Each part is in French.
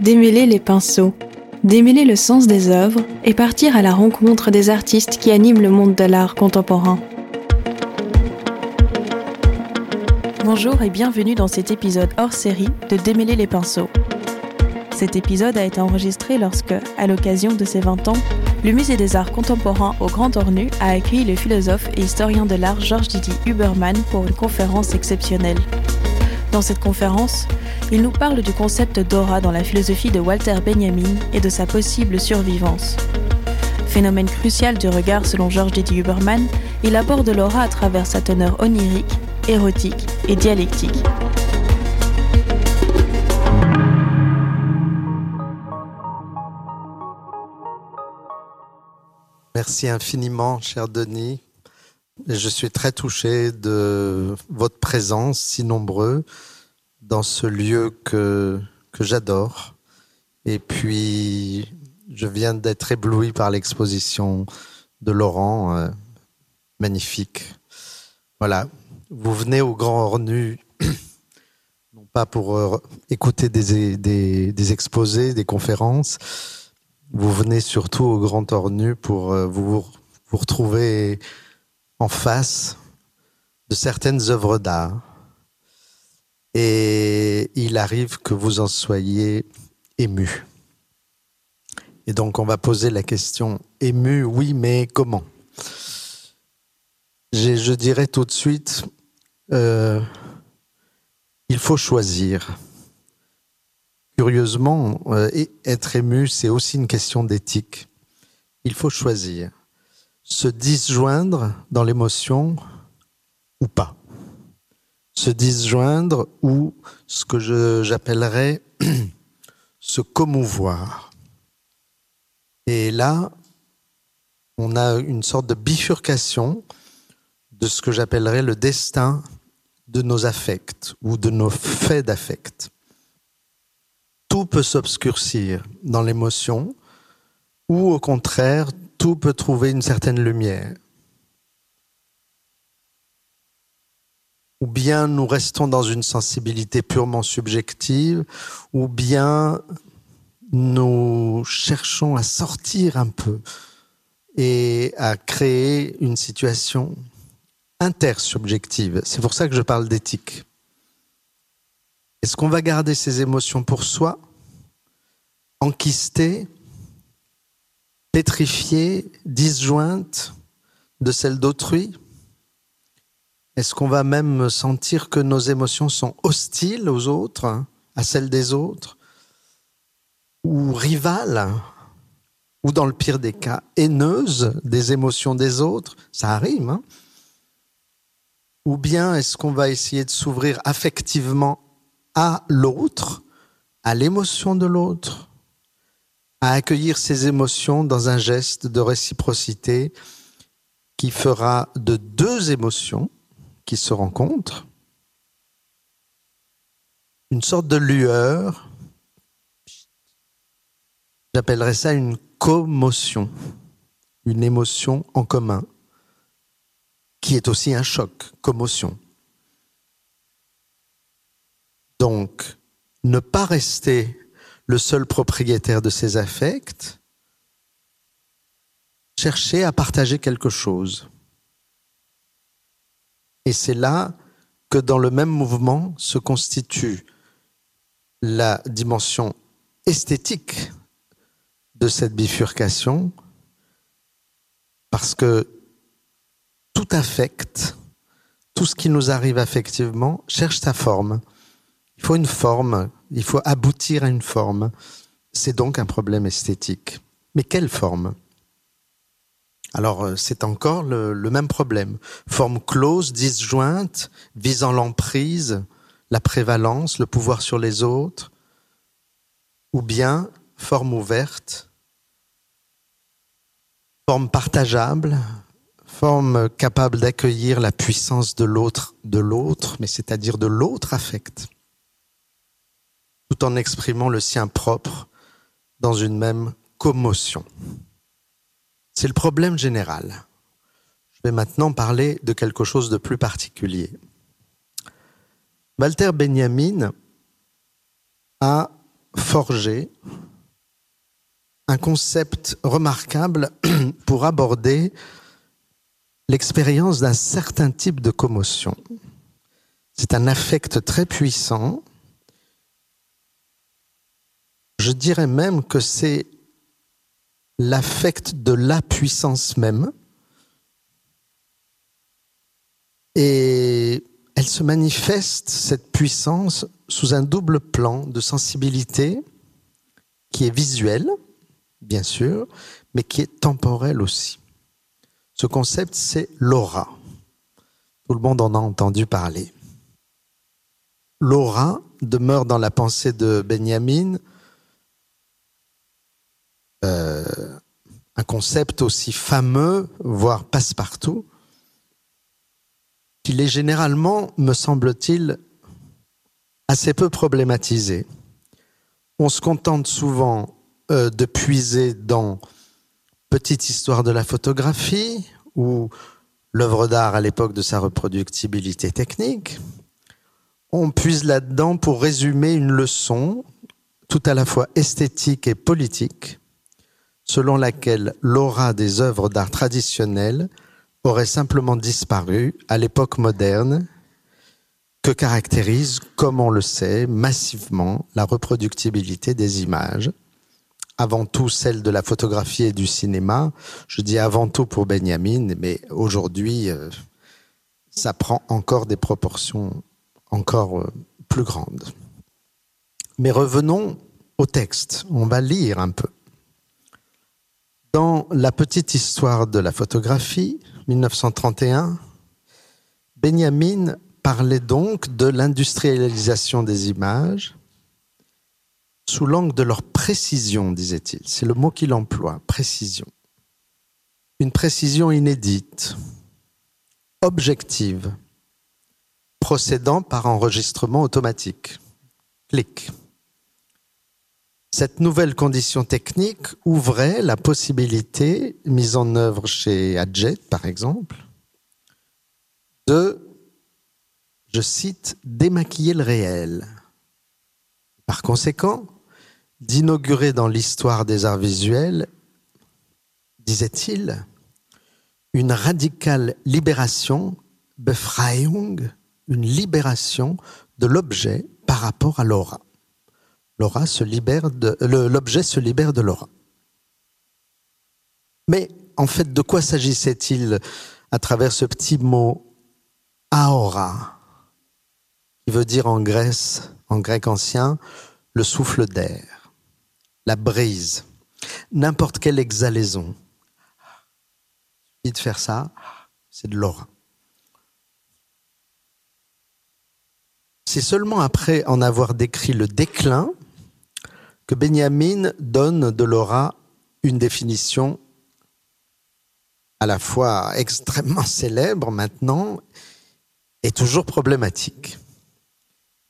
Démêler les pinceaux, démêler le sens des œuvres et partir à la rencontre des artistes qui animent le monde de l'art contemporain. Bonjour et bienvenue dans cet épisode hors série de Démêler les pinceaux. Cet épisode a été enregistré lorsque, à l'occasion de ses 20 ans, le Musée des Arts Contemporains au Grand Ornu a accueilli le philosophe et historien de l'art Georges Didier Huberman pour une conférence exceptionnelle. Dans cette conférence, il nous parle du concept d'aura dans la philosophie de Walter Benjamin et de sa possible survivance. Phénomène crucial du regard selon Georges Didier Huberman, il aborde l'aura à travers sa teneur onirique, érotique et dialectique. Merci infiniment, cher Denis. Je suis très touché de votre présence si nombreux dans ce lieu que, que j'adore. Et puis, je viens d'être ébloui par l'exposition de Laurent, euh, magnifique. Voilà, vous venez au Grand Ornu, non pas pour euh, écouter des, exposés, des conférences, vous venez surtout au Grand Ornu pour euh, vous, vous retrouver en face de certaines œuvres d'art. Et il arrive que vous en soyez ému. Et donc on va poser la question, ému, oui, mais comment? Je dirais tout de suite, euh, il faut choisir. Curieusement, euh, être ému, c'est aussi une question d'éthique. Il faut choisir. Se disjoindre dans l'émotion ou pas. Se disjoindre ou ce que j'appellerais se commouvoir. Et là, on a une sorte de bifurcation de ce que j'appellerais le destin de nos affects ou de nos faits d'affect tout peut s'obscurcir dans l'émotion, ou au contraire, tout peut trouver une certaine lumière. Ou bien nous restons dans une sensibilité purement subjective, ou bien nous cherchons à sortir un peu et à créer une situation intersubjective. C'est pour ça que je parle d'éthique. Est-ce qu'on va garder ces émotions pour soi, enquistées, pétrifiées, disjointes de celles d'autrui? Est-ce qu'on va même sentir que nos émotions sont hostiles aux autres, à celles des autres, ou rivales, ou dans le pire des cas, haineuses des émotions des autres? Ça arrive, hein. Ou bien est-ce qu'on va essayer de s'ouvrir affectivement à l'autre, à l'émotion de l'autre, à accueillir ses émotions dans un geste de réciprocité qui fera de deux émotions qui se rencontrent une sorte de lueur. J'appellerais ça une commotion, une émotion en commun, qui est aussi un choc, commotion. Donc, ne pas rester le seul propriétaire de ses affects, chercher à partager quelque chose. Et c'est là que dans le même mouvement se constitue la dimension esthétique de cette bifurcation, parce que tout affect, tout ce qui nous arrive affectivement, cherche sa forme. Il faut une forme, il faut aboutir à une forme. C'est donc un problème esthétique. Mais quelle forme? Alors euh, c'est encore le, même problème. Forme close, disjointe, visant l'emprise, la prévalence, le pouvoir sur les autres, ou bien forme ouverte, forme partageable, forme capable d'accueillir la puissance de l'autre, de l'autre, mais c'est-à-dire de l'autre affect tout en exprimant le sien propre dans une même commotion. C'est le problème général. Je vais maintenant parler de quelque chose de plus particulier. Walter Benjamin a forgé un concept remarquable pour aborder l'expérience d'un certain type de commotion. C'est un affect très puissant. Je dirais même que c'est l'affect de la puissance même. Et elle se manifeste, cette puissance, sous un double plan de sensibilité qui est visuel, bien sûr, mais qui est temporel aussi. Ce concept, c'est l'aura. Tout le monde en a entendu parler. L'aura demeure dans la pensée de Benjamin euh, un concept aussi fameux, voire passe-partout, qu'il est généralement, me semble-t-il, assez peu problématisé. On se contente souvent euh, de puiser dans Petite histoire de la photographie ou l'œuvre d'art à l'époque de sa reproductibilité technique. On puise là-dedans pour résumer une leçon tout à la fois esthétique et politique, selon laquelle l'aura des œuvres d'art traditionnelles aurait simplement disparu à l'époque moderne que caractérise, comme on le sait, massivement la reproductibilité des images, avant tout celle de la photographie et du cinéma. Je dis avant tout pour Benjamin, mais aujourd'hui, euh, ça prend encore des proportions encore euh, plus grandes. Mais revenons au texte. On va lire un peu. Dans La petite histoire de la photographie, 1931, Benjamin parlait donc de l'industrialisation des images sous l'angle de leur précision, disait-il. C'est le mot qu'il emploie, précision. Une précision inédite, objective, procédant par enregistrement automatique. Clic. Cette nouvelle condition technique ouvrait la possibilité, mise en œuvre chez Adjet par exemple, de, je cite, démaquiller le réel. Par conséquent, d'inaugurer dans l'histoire des arts visuels, disait-il, une radicale libération, Befreiung, une libération de l'objet par rapport à l'aura. L'aura se libère de, l'objet se libère de l'aura. Mais en fait, de quoi s'agissait-il à travers ce petit mot aora, qui veut dire en Grèce, en grec ancien, le souffle d'air la brise, n'importe quelle exhalaison. de faire ça, c'est de l'aura. C'est seulement après en avoir décrit le déclin que Benjamin donne de l'aura une définition à la fois extrêmement célèbre maintenant et toujours problématique.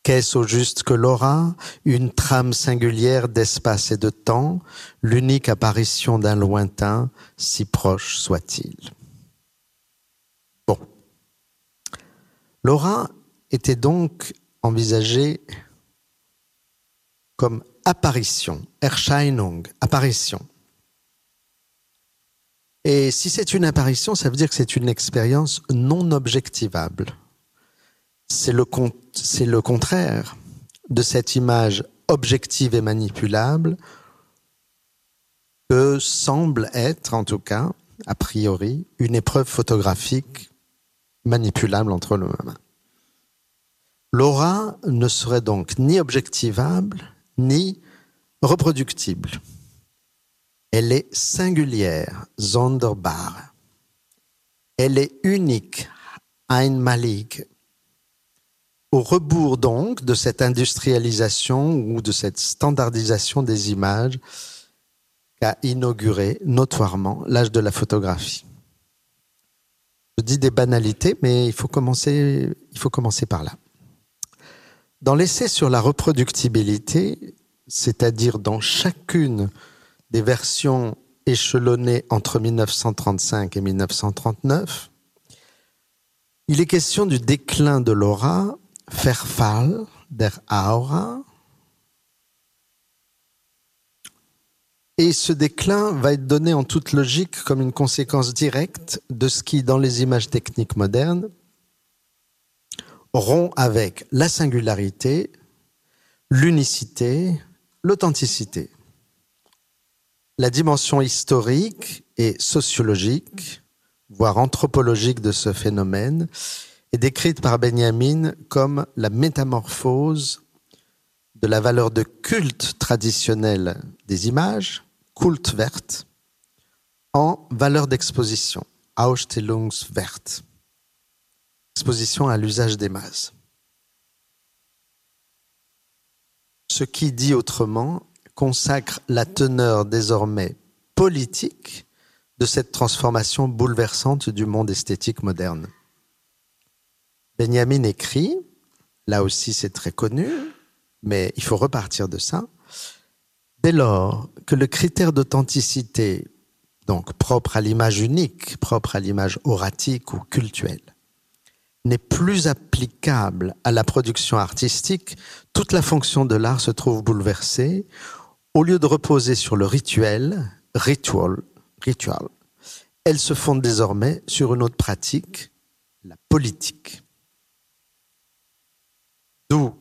Qu'est-ce au juste que l'aura? Une trame singulière d'espace et de temps, l'unique apparition d'un lointain, si proche soit-il. Bon. L'aura était donc envisagée comme apparition, Erscheinung, apparition. Et si c'est une apparition, ça veut dire que c'est une expérience non objectivable c'est le, contraire de cette image objective et manipulable que semble être, en tout cas, a priori, une épreuve photographique manipulable entre nos mains. L'aura ne serait donc ni objectivable, ni reproductible. Elle est singulière, sonderbar. Elle est unique, einmalig, au rebours donc de cette industrialisation ou de cette standardisation des images qu'a inauguré notoirement l'âge de la photographie. Je dis des banalités, mais il faut commencer, il faut commencer par là. Dans l'essai sur la reproductibilité, c'est-à-dire dans chacune des versions échelonnées entre 1935 et 1939, il est question du déclin de l'aura, Verfall der Aura. Et ce déclin va être donné en toute logique comme une conséquence directe de ce qui, dans les images techniques modernes, rompt avec la singularité, l'unicité, l'authenticité. La dimension historique et sociologique, voire anthropologique de ce phénomène, est décrite par Benjamin comme la métamorphose de la valeur de culte traditionnelle des images, culte verte, en valeur d'exposition, Ausstellungswert, exposition à l'usage des masses. Ce qui, dit autrement, consacre la teneur désormais politique de cette transformation bouleversante du monde esthétique moderne. Benjamin écrit, là aussi c'est très connu, mais il faut repartir de ça. Dès lors que le critère d'authenticité, donc propre à l'image unique, propre à l'image oratique ou cultuelle, n'est plus applicable à la production artistique, toute la fonction de l'art se trouve bouleversée. Au lieu de reposer sur le rituel, ritual, ritual, elle se fonde désormais sur une autre pratique, la politique. D'où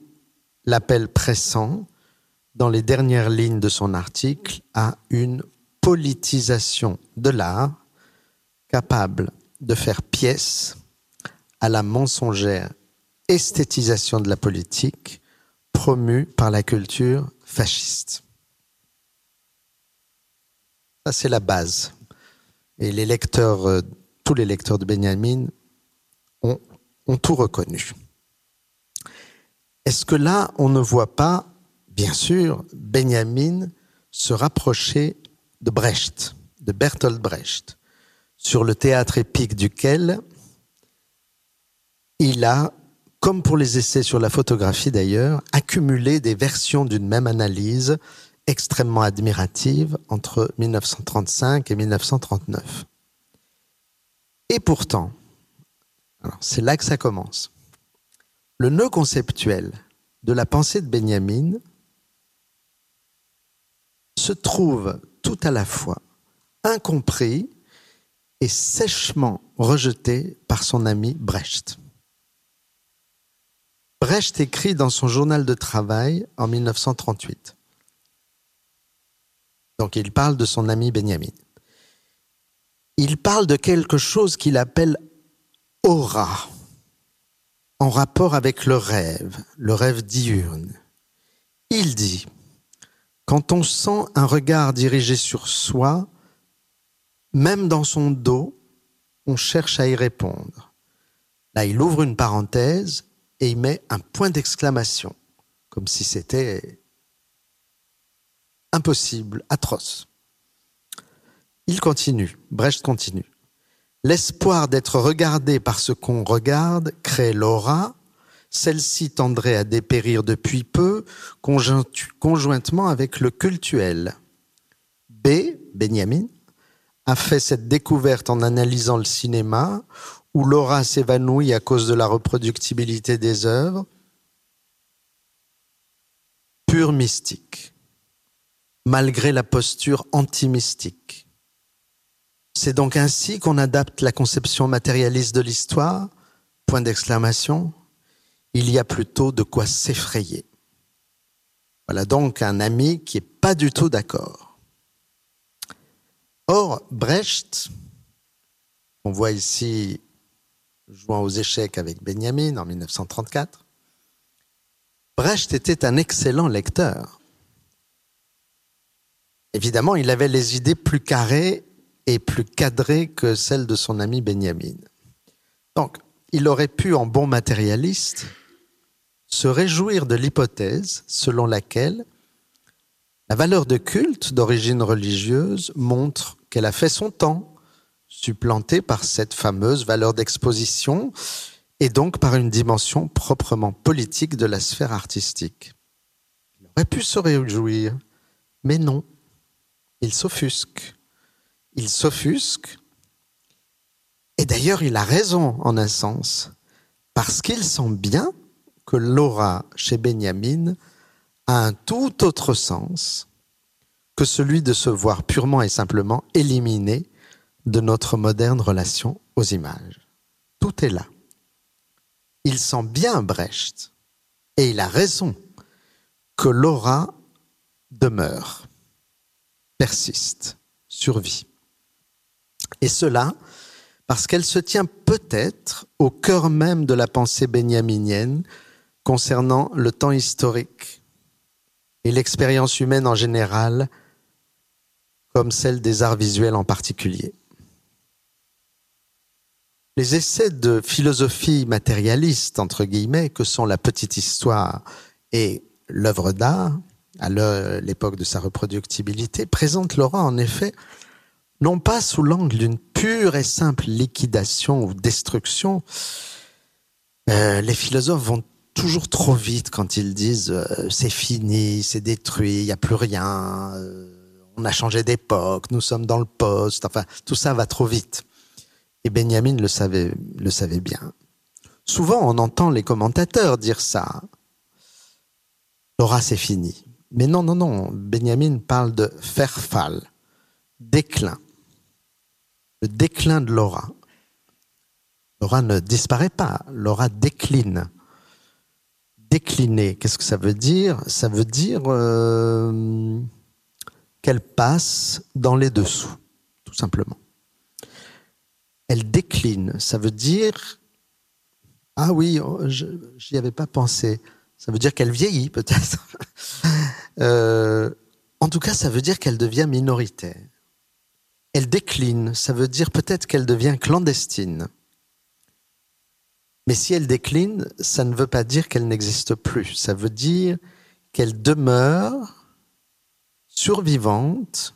l'appel pressant dans les dernières lignes de son article à une politisation de l'art capable de faire pièce à la mensongère esthétisation de la politique promue par la culture fasciste. Ça, c'est la base. Et les lecteurs, euh, tous les lecteurs de Benjamin ont, ont tout reconnu. Est-ce que là, on ne voit pas, bien sûr, Benjamin se rapprocher de Brecht, de Bertolt Brecht, sur le théâtre épique duquel il a, comme pour les essais sur la photographie d'ailleurs, accumulé des versions d'une même analyse extrêmement admirative entre 1935 et 1939. Et pourtant, c'est là que ça commence. Le nœud conceptuel de la pensée de Benjamin se trouve tout à la fois incompris et sèchement rejeté par son ami Brecht. Brecht écrit dans son journal de travail en 1938. Donc il parle de son ami Benjamin. Il parle de quelque chose qu'il appelle aura en rapport avec le rêve, le rêve diurne. Il dit, quand on sent un regard dirigé sur soi, même dans son dos, on cherche à y répondre. Là, il ouvre une parenthèse et il met un point d'exclamation, comme si c'était impossible, atroce. Il continue, Brecht continue. L'espoir d'être regardé par ce qu'on regarde crée l'aura. Celle-ci tendrait à dépérir depuis peu, conjointement avec le cultuel. B, Benjamin, a fait cette découverte en analysant le cinéma, où l'aura s'évanouit à cause de la reproductibilité des œuvres. Pure mystique, malgré la posture anti-mystique. C'est donc ainsi qu'on adapte la conception matérialiste de l'histoire Point d'exclamation. Il y a plutôt de quoi s'effrayer. Voilà donc un ami qui est pas du tout d'accord. Or, Brecht, on voit ici jouant aux échecs avec Benjamin en 1934, Brecht était un excellent lecteur. Évidemment, il avait les idées plus carrées et plus cadrée que celle de son ami Benjamin. Donc, il aurait pu, en bon matérialiste, se réjouir de l'hypothèse selon laquelle la valeur de culte d'origine religieuse montre qu'elle a fait son temps, supplantée par cette fameuse valeur d'exposition et donc par une dimension proprement politique de la sphère artistique. Il aurait pu se réjouir, mais non, il s'offusque il s'offusque. Et d'ailleurs, il a raison en un sens, parce qu'il sent bien que l'aura chez Benjamin a un tout autre sens, que celui de se voir purement et simplement éliminé de notre moderne relation aux images. Tout est là. Il sent bien Brecht, et il a raison, que l'aura demeure, persiste, survit. Et cela parce qu'elle se tient peut-être au cœur même de la pensée béniaminienne concernant le temps historique et l'expérience humaine en général, comme celle des arts visuels en particulier. Les essais de philosophie matérialiste, entre guillemets, que sont la petite histoire et l'œuvre d'art, à l'époque de sa reproductibilité, présentent Laura en effet non pas sous l'angle d'une pure et simple liquidation ou destruction. Euh, les philosophes vont toujours trop vite quand ils disent euh, c'est fini, c'est détruit, il n'y a plus rien, euh, on a changé d'époque, nous sommes dans le poste, enfin tout ça va trop vite. Et Benjamin le savait, bien. Souvent on entend les commentateurs dire ça. Laura c'est fini. Mais non, non, non, Benjamin parle de Verfall, déclin le déclin de l'aura. L'aura ne disparaît pas, l'aura décline. Décliner, qu'est-ce que ça veut dire? Ça veut dire euh, qu'elle passe dans les dessous, tout simplement. Elle décline, ça veut dire... Ah oui, oh, je n'y avais pas pensé. Ça veut dire qu'elle vieillit peut-être. Euh, en tout cas, ça veut dire qu'elle devient minoritaire elle décline, ça veut dire peut-être qu'elle devient clandestine. Mais si elle décline, ça ne veut pas dire qu'elle n'existe plus, ça veut dire qu'elle demeure survivante,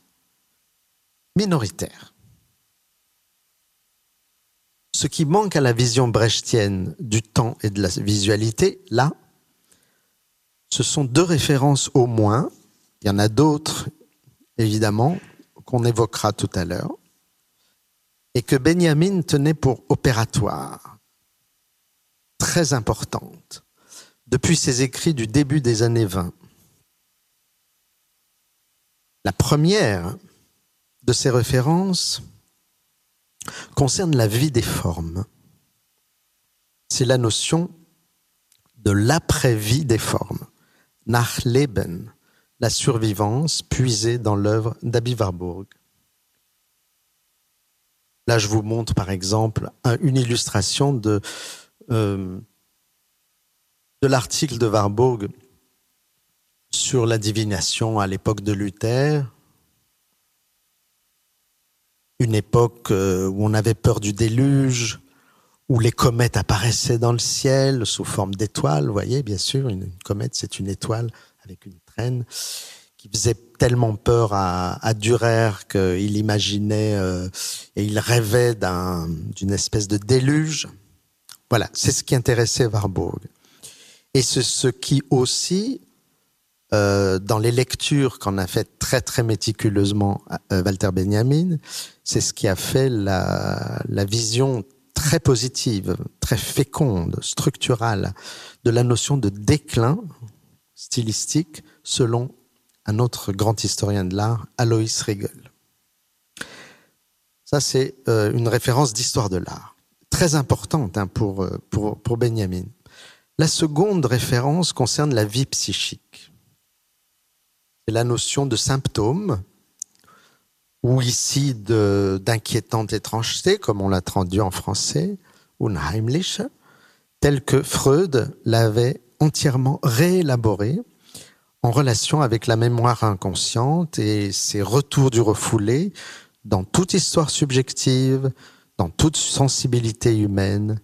minoritaire. Ce qui manque à la vision brechtienne du temps et de la visualité, là, ce sont deux références au moins, il y en a d'autres évidemment, qu'on évoquera tout à l'heure, et que Benjamin tenait pour opératoire, très importante, depuis ses écrits du début des années 20. La première de ces références concerne la vie des formes. C'est la notion de l'après-vie des formes, Nachleben, la survivance puisée dans l'œuvre d'Abi Warburg. Là, je vous montre par exemple une illustration de, euh, de l'article de Warburg sur la divination à l'époque de Luther, une époque euh, où on avait peur du déluge, où les comètes apparaissaient dans le ciel sous forme d'étoiles. Vous voyez, bien sûr, une comète, c'est une étoile avec une traîne, qui faisait tellement peur à, à Durer qu'il imaginait euh, et il rêvait d'une espèce de déluge. Voilà, c'est ce qui intéressait Warburg. Et c'est ce qui aussi, euh, dans les lectures qu'on a faites très très méticuleusement euh, Walter Benjamin, c'est ce qui a fait la, vision très positive, très féconde, structurale de la notion de déclin stylistique selon un autre grand historien de l'art, Alois Riegel. Ça, c'est euh, une référence d'histoire de l'art, très importante hein, pour, pour, pour Benjamin. La seconde référence concerne la vie psychique. La notion de symptôme, ou ici d'inquiétante étrangeté, comme on l'a traduit en français, unheimlich, tel que Freud l'avait entièrement réélaboré en relation avec la mémoire inconsciente et ses retours du refoulé dans toute histoire subjective, dans toute sensibilité humaine,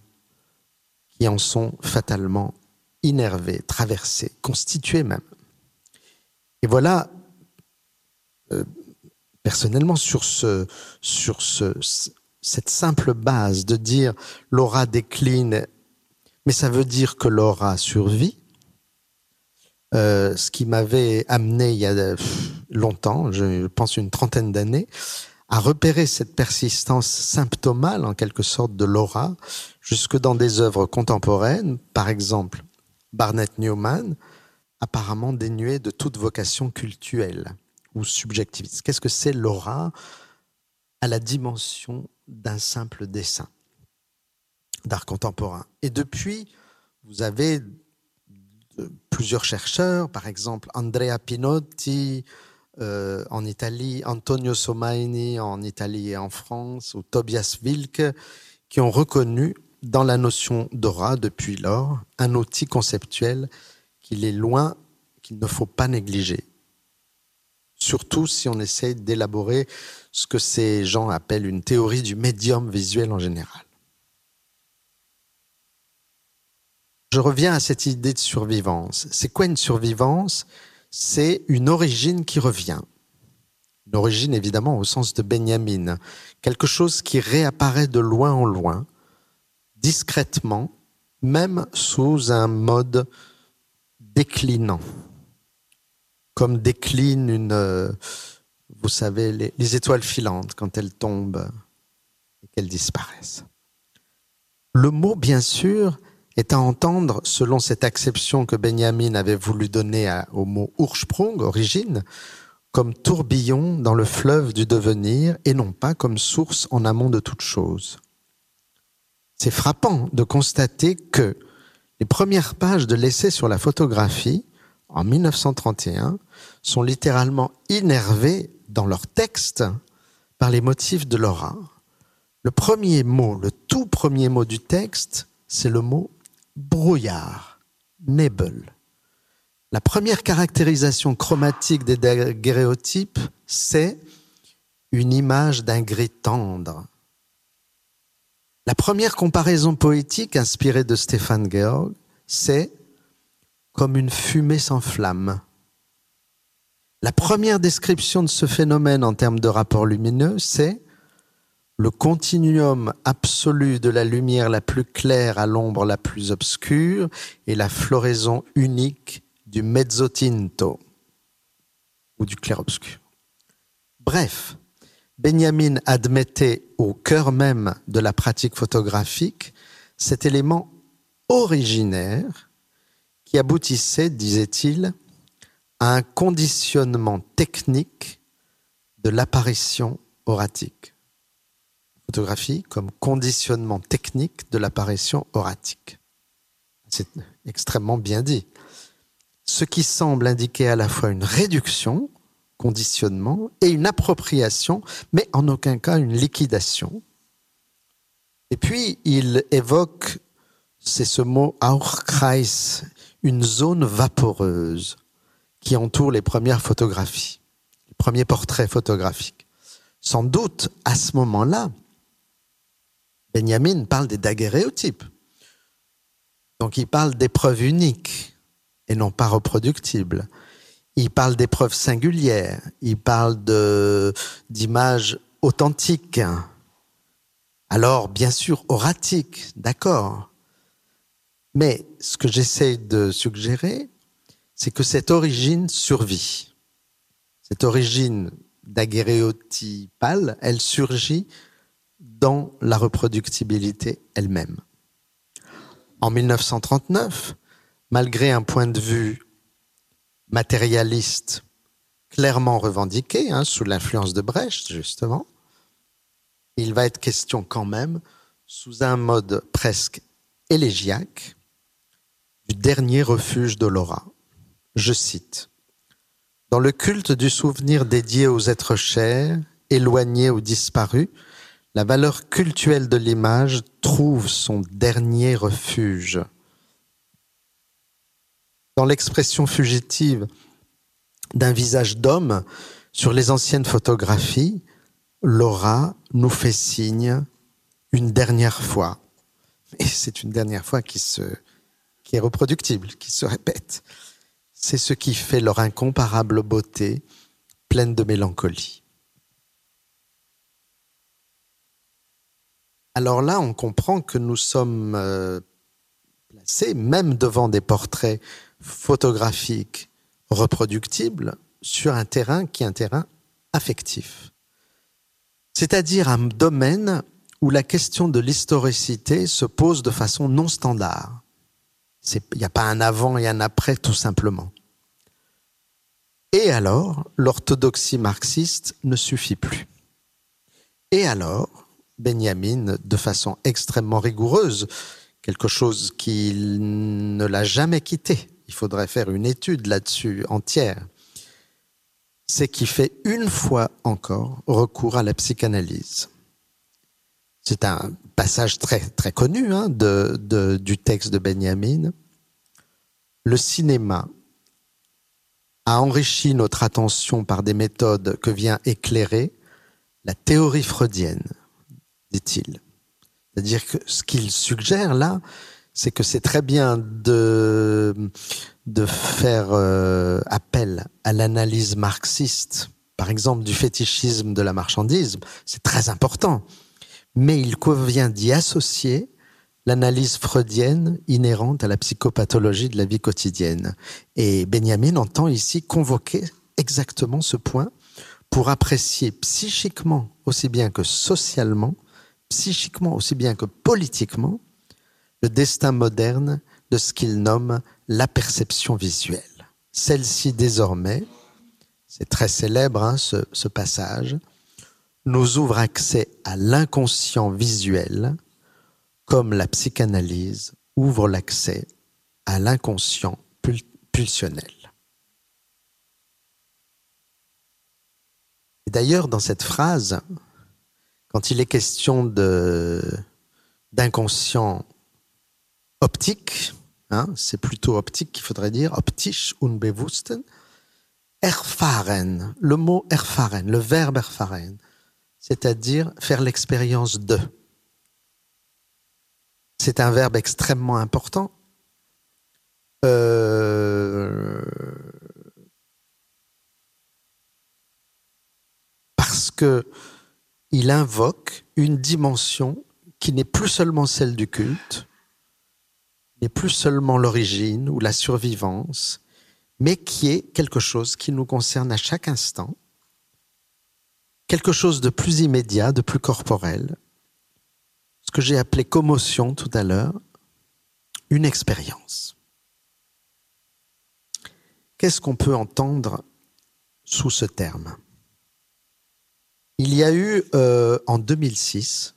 qui en sont fatalement innervés, traversés, constitués même. Et voilà, euh, personnellement, sur, ce, sur ce, cette simple base de dire l'aura décline mais ça veut dire que Laura survit. Euh, ce qui m'avait amené il y a longtemps, je pense une trentaine d'années, à repérer cette persistance symptomale en quelque sorte de l'aura jusque dans des œuvres contemporaines, par exemple Barnett Newman, apparemment dénuée de toute vocation cultuelle, ou subjectiviste. Qu'est-ce que c'est l'aura à la dimension d'un simple dessin d'art contemporain? Et depuis, vous avez plusieurs chercheurs, par exemple Andrea Pinotti euh, en Italie, Antonio Somaini en Italie et en France, ou Tobias Wilke, qui ont reconnu dans la notion d'aura depuis lors un outil conceptuel qu'il est loin, qu'il ne faut pas négliger. Surtout si on essaie d'élaborer ce que ces gens appellent une théorie du médium visuel en général. Je reviens à cette idée de survivance. C'est quoi une survivance? C'est une origine qui revient. Une origine évidemment au sens de Benjamin. Quelque chose qui réapparaît de loin en loin, discrètement, même sous un mode déclinant. Comme décline euh, vous savez, les, les étoiles filantes quand elles tombent et qu'elles disparaissent. Le mot, bien sûr, est à entendre selon cette acception que Benjamin avait voulu donner au mot Ursprung, origine, comme tourbillon dans le fleuve du devenir et non pas comme source en amont de toute chose. C'est frappant de constater que les premières pages de l'essai sur la photographie, en 1931, sont littéralement innervées dans leur texte par les motifs de l'aura. Le premier mot, le tout premier mot du texte, c'est le mot brouillard, nebel. La première caractérisation chromatique des daguerréotypes, c'est une image d'un gris tendre. La première comparaison poétique inspirée de Stéphane Georg, c'est comme une fumée sans flamme. La première description de ce phénomène en termes de rapport lumineux, c'est le continuum absolu de la lumière la plus claire à l'ombre la plus obscure et la floraison unique du mezzotinto ou du clair-obscur. Bref, Benjamin admettait au cœur même de la pratique photographique cet élément originaire qui aboutissait, disait-il, à un conditionnement technique de l'apparition oratique photographie comme conditionnement technique de l'apparition oratique. C'est extrêmement bien dit. Ce qui semble indiquer à la fois une réduction, conditionnement, et une appropriation, mais en aucun cas une liquidation. Et puis, il évoque, c'est ce mot Auchkreis, une zone vaporeuse qui entoure les premières photographies, les premiers portraits photographiques. Sans doute, à ce moment-là, Benjamin parle des daguerréotypes. Donc il parle d'épreuves uniques et non pas reproductibles. Il parle d'épreuves singulières. Il parle d'images authentiques. Alors, bien sûr, oratiques, d'accord. Mais ce que j'essaie de suggérer, c'est que cette origine survit. Cette origine daguerréotypale, elle surgit dans la reproductibilité elle-même. En 1939, malgré un point de vue matérialiste clairement revendiqué, hein, sous l'influence de Brecht justement, il va être question quand même, sous un mode presque élégiaque, du dernier refuge de l'aura. Je cite, Dans le culte du souvenir dédié aux êtres chers, éloignés ou disparus, la valeur cultuelle de l'image trouve son dernier refuge. Dans l'expression fugitive d'un visage d'homme sur les anciennes photographies, Laura nous fait signe une dernière fois. Et c'est une dernière fois qui, qui est reproductible, qui se répète. C'est ce qui fait leur incomparable beauté, pleine de mélancolie. alors là, on comprend que nous sommes euh, placés, même devant des portraits photographiques reproductibles, sur un terrain qui est un terrain affectif. C'est-à-dire un domaine où la question de l'historicité se pose de façon non standard. Il n'y a pas un avant et un après, tout simplement. Et alors, l'orthodoxie marxiste ne suffit plus. Et alors, Benjamin, de façon extrêmement rigoureuse, quelque chose qui ne l'a jamais quitté, il faudrait faire une étude là-dessus entière, c'est qu'il fait une fois encore recours à la psychanalyse. C'est un passage très, connu hein, du texte de Benjamin. Le cinéma a enrichi notre attention par des méthodes que vient éclairer la théorie freudienne, dit-il. C'est-à-dire que ce qu'il suggère là, c'est que c'est très bien de, de faire euh, appel à l'analyse marxiste, par exemple du fétichisme de la marchandise, c'est très important. Mais il convient d'y associer l'analyse freudienne inhérente à la psychopathologie de la vie quotidienne. Et Benjamin entend ici convoquer exactement ce point pour apprécier psychiquement aussi bien que socialement, psychiquement aussi bien que politiquement, le destin moderne de ce qu'il nomme la perception visuelle. Celle-ci désormais, c'est très célèbre hein, ce, passage, nous ouvre accès à l'inconscient visuel comme la psychanalyse ouvre l'accès à l'inconscient pulsionnel. D'ailleurs, dans cette phrase, quand il est question d'inconscient optique, hein, c'est plutôt optique qu'il faudrait dire, optisch unbewussten, erfahren, le mot erfahren, le verbe erfahren, c'est-à-dire faire l'expérience de. C'est un verbe extrêmement important. Euh, parce que il invoque une dimension qui n'est plus seulement celle du culte, n'est plus seulement l'origine ou la survivance, mais qui est quelque chose qui nous concerne à chaque instant, quelque chose de plus immédiat, de plus corporel, ce que j'ai appelé commotion tout à l'heure, une expérience. Qu'est-ce qu'on peut entendre sous ce terme? Il y a eu euh, en 2006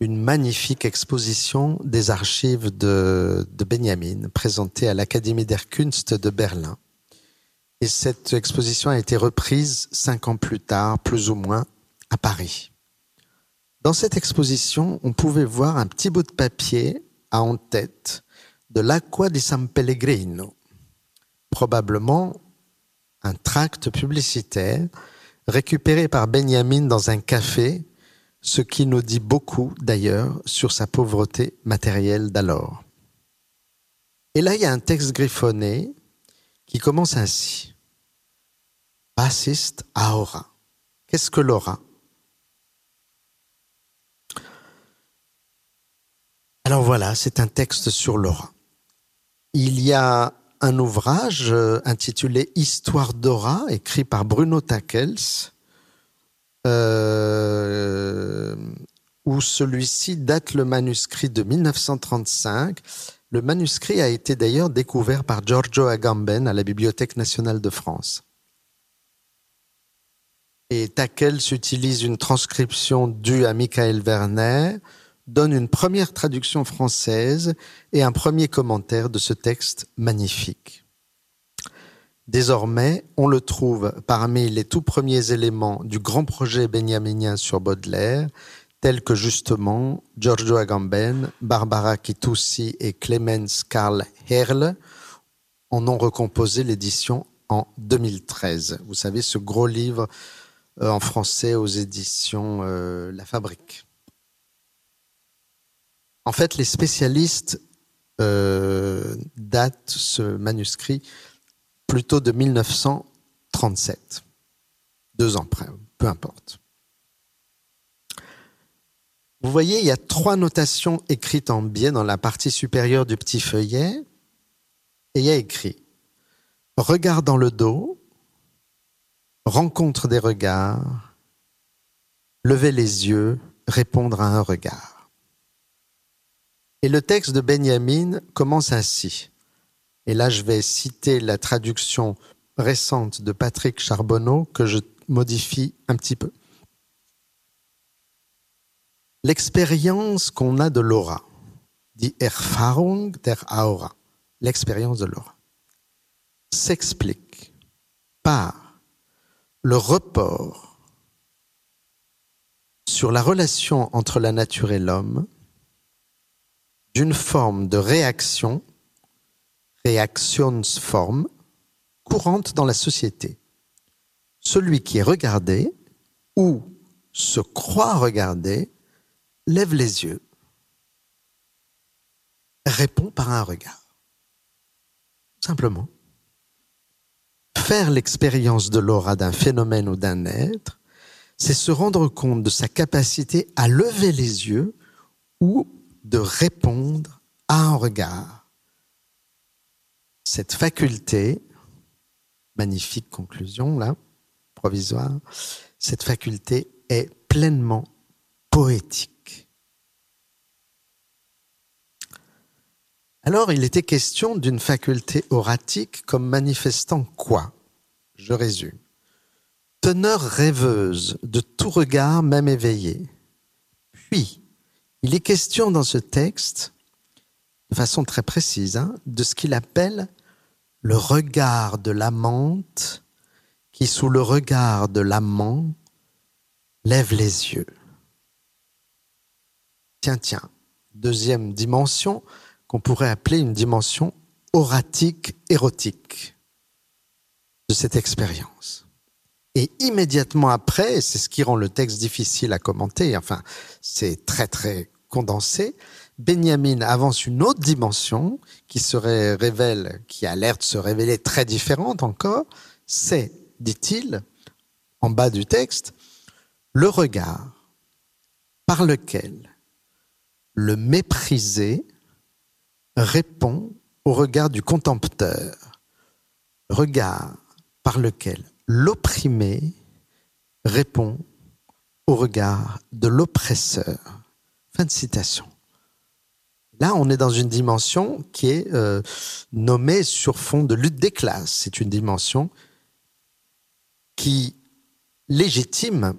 une magnifique exposition des archives de, Benjamin présentée à l'Académie der Kunst de Berlin. Et cette exposition a été reprise cinq ans plus tard, plus ou moins, à Paris. Dans cette exposition, on pouvait voir un petit bout de papier à en tête de l'Aqua di San Pellegrino, probablement un tract publicitaire récupéré par Benjamin dans un café ce qui nous dit beaucoup d'ailleurs sur sa pauvreté matérielle d'alors. Et là, il y a un texte griffonné qui commence ainsi. Bassiste aura. Qu'est-ce que l'aura? Alors voilà, c'est un texte sur l'aura. Il y a un ouvrage euh, intitulé Histoire d'aura, écrit par Bruno Takels, euh, où celui-ci date le manuscrit de 1935. Le manuscrit a été d'ailleurs découvert par Giorgio Agamben à la Bibliothèque nationale de France. Et Tackels utilise une transcription due à Michael Werner, donne une première traduction française et un premier commentaire de ce texte magnifique. Désormais, on le trouve parmi les tout premiers éléments du grand projet benjaminien sur Baudelaire, tels que justement Giorgio Agamben, Barbara Kitoussi et Clemens Karl Herle en ont recomposé l'édition en 2013. Vous savez, ce gros livre euh, en français aux éditions euh, La Fabrique. En fait, les spécialistes euh, datent ce manuscrit plutôt de 1937. Deux ans peu importe. Vous voyez, il y a trois notations écrites en biais dans la partie supérieure du petit feuillet. Et il y a écrit Regard dans le dos, rencontre des regards, lever les yeux, répondre à un regard. Et le texte de Benjamin commence ainsi. Et là, je vais citer la traduction récente de Patrick Charbonneau que je modifie un petit peu. L'expérience qu'on a de l'aura, die Erfahrung der Aura, l'expérience de l'aura, s'explique par le report sur la relation entre la nature et l'homme d'une forme de réaction, réactionsforme, courante dans la société. Celui qui est regardé ou se croit regardé lève les yeux, répond par un regard. Simplement. Faire l'expérience de l'aura d'un phénomène ou d'un être, c'est se rendre compte de sa capacité à lever les yeux ou de répondre à un regard. Cette faculté, magnifique conclusion là, provisoire, cette faculté est pleinement poétique. Alors il était question d'une faculté oratique comme manifestant quoi? Je résume. Teneur rêveuse de tout regard même éveillé. Puis, il est question dans ce texte, de façon très précise, hein, de ce qu'il appelle le regard de l'amante qui, sous le regard de l'amant, lève les yeux. Tiens, tiens, deuxième dimension qu'on pourrait appeler une dimension oratique, érotique de cette expérience. Et immédiatement après, c'est ce qui rend le texte difficile à commenter, enfin, c'est très très condensé, Benjamin avance une autre dimension qui se révèle, qui a l'air de se révéler très différente encore, c'est, dit-il, en bas du texte, le regard par lequel le méprisé répond au regard du contempteur, regard par lequel l'opprimé répond au regard de l'oppresseur. Fin de citation. Là, on est dans une dimension qui est euh, nommée sur fond de lutte des classes. C'est une dimension qui légitime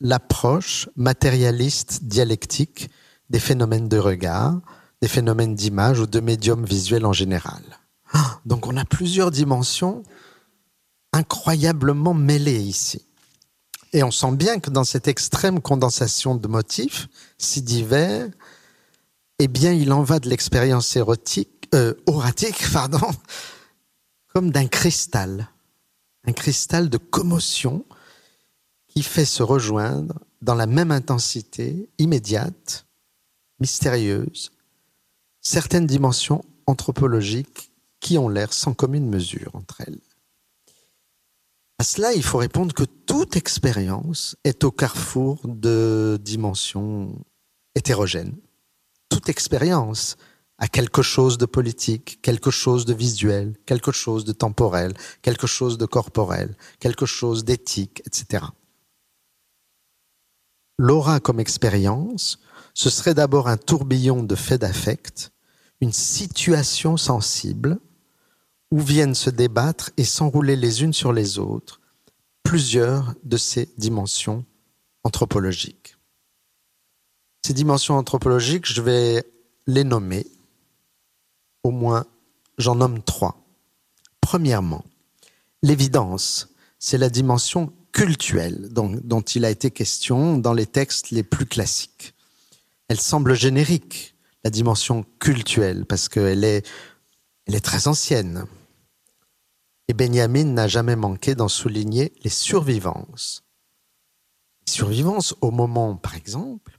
l'approche matérialiste dialectique des phénomènes de regard, des phénomènes d'image ou de médium visuel en général. Ah, donc on a plusieurs dimensions incroyablement mêlées ici. Et on sent bien que dans cette extrême condensation de motifs si divers, eh bien, il en va de l'expérience érotique, euh, oratique, pardon, comme d'un cristal, un cristal de commotion qui fait se rejoindre dans la même intensité immédiate, mystérieuse, certaines dimensions anthropologiques qui ont l'air sans commune mesure entre elles. À cela, il faut répondre que toute expérience est au carrefour de dimensions hétérogènes. Toute expérience a quelque chose de politique, quelque chose de visuel, quelque chose de temporel, quelque chose de corporel, quelque chose d'éthique, etc. L'aura comme expérience, ce serait d'abord un tourbillon de faits d'affect, une situation sensible, où viennent se débattre et s'enrouler les unes sur les autres plusieurs de ces dimensions anthropologiques. Ces dimensions anthropologiques, je vais les nommer. Au moins, j'en nomme trois. Premièrement, l'évidence, c'est la dimension cultuelle dont, il a été question dans les textes les plus classiques. Elle semble générique, la dimension cultuelle, parce qu'elle est, est très ancienne. Et Benjamin n'a jamais manqué d'en souligner les survivances. Les survivances au moment, par exemple,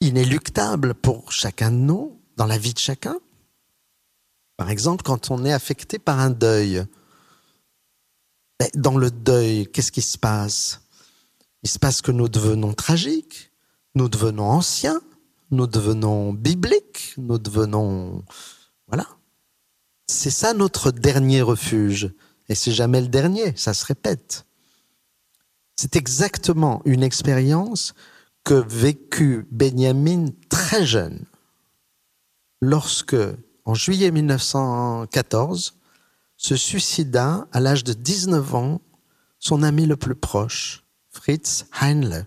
inéluctable pour chacun de nous, dans la vie de chacun. Par exemple, quand on est affecté par un deuil, ben, dans le deuil, qu'est-ce qui se passe? Il se passe que nous devenons tragiques, nous devenons anciens, nous devenons bibliques, nous devenons... Voilà. C'est ça notre dernier refuge. Et c'est jamais le dernier, ça se répète. C'est exactement une expérience que vécut Benjamin très jeune, lorsque, en juillet 1914, se suicida à l'âge de 19 ans son ami le plus proche, Fritz Heinle.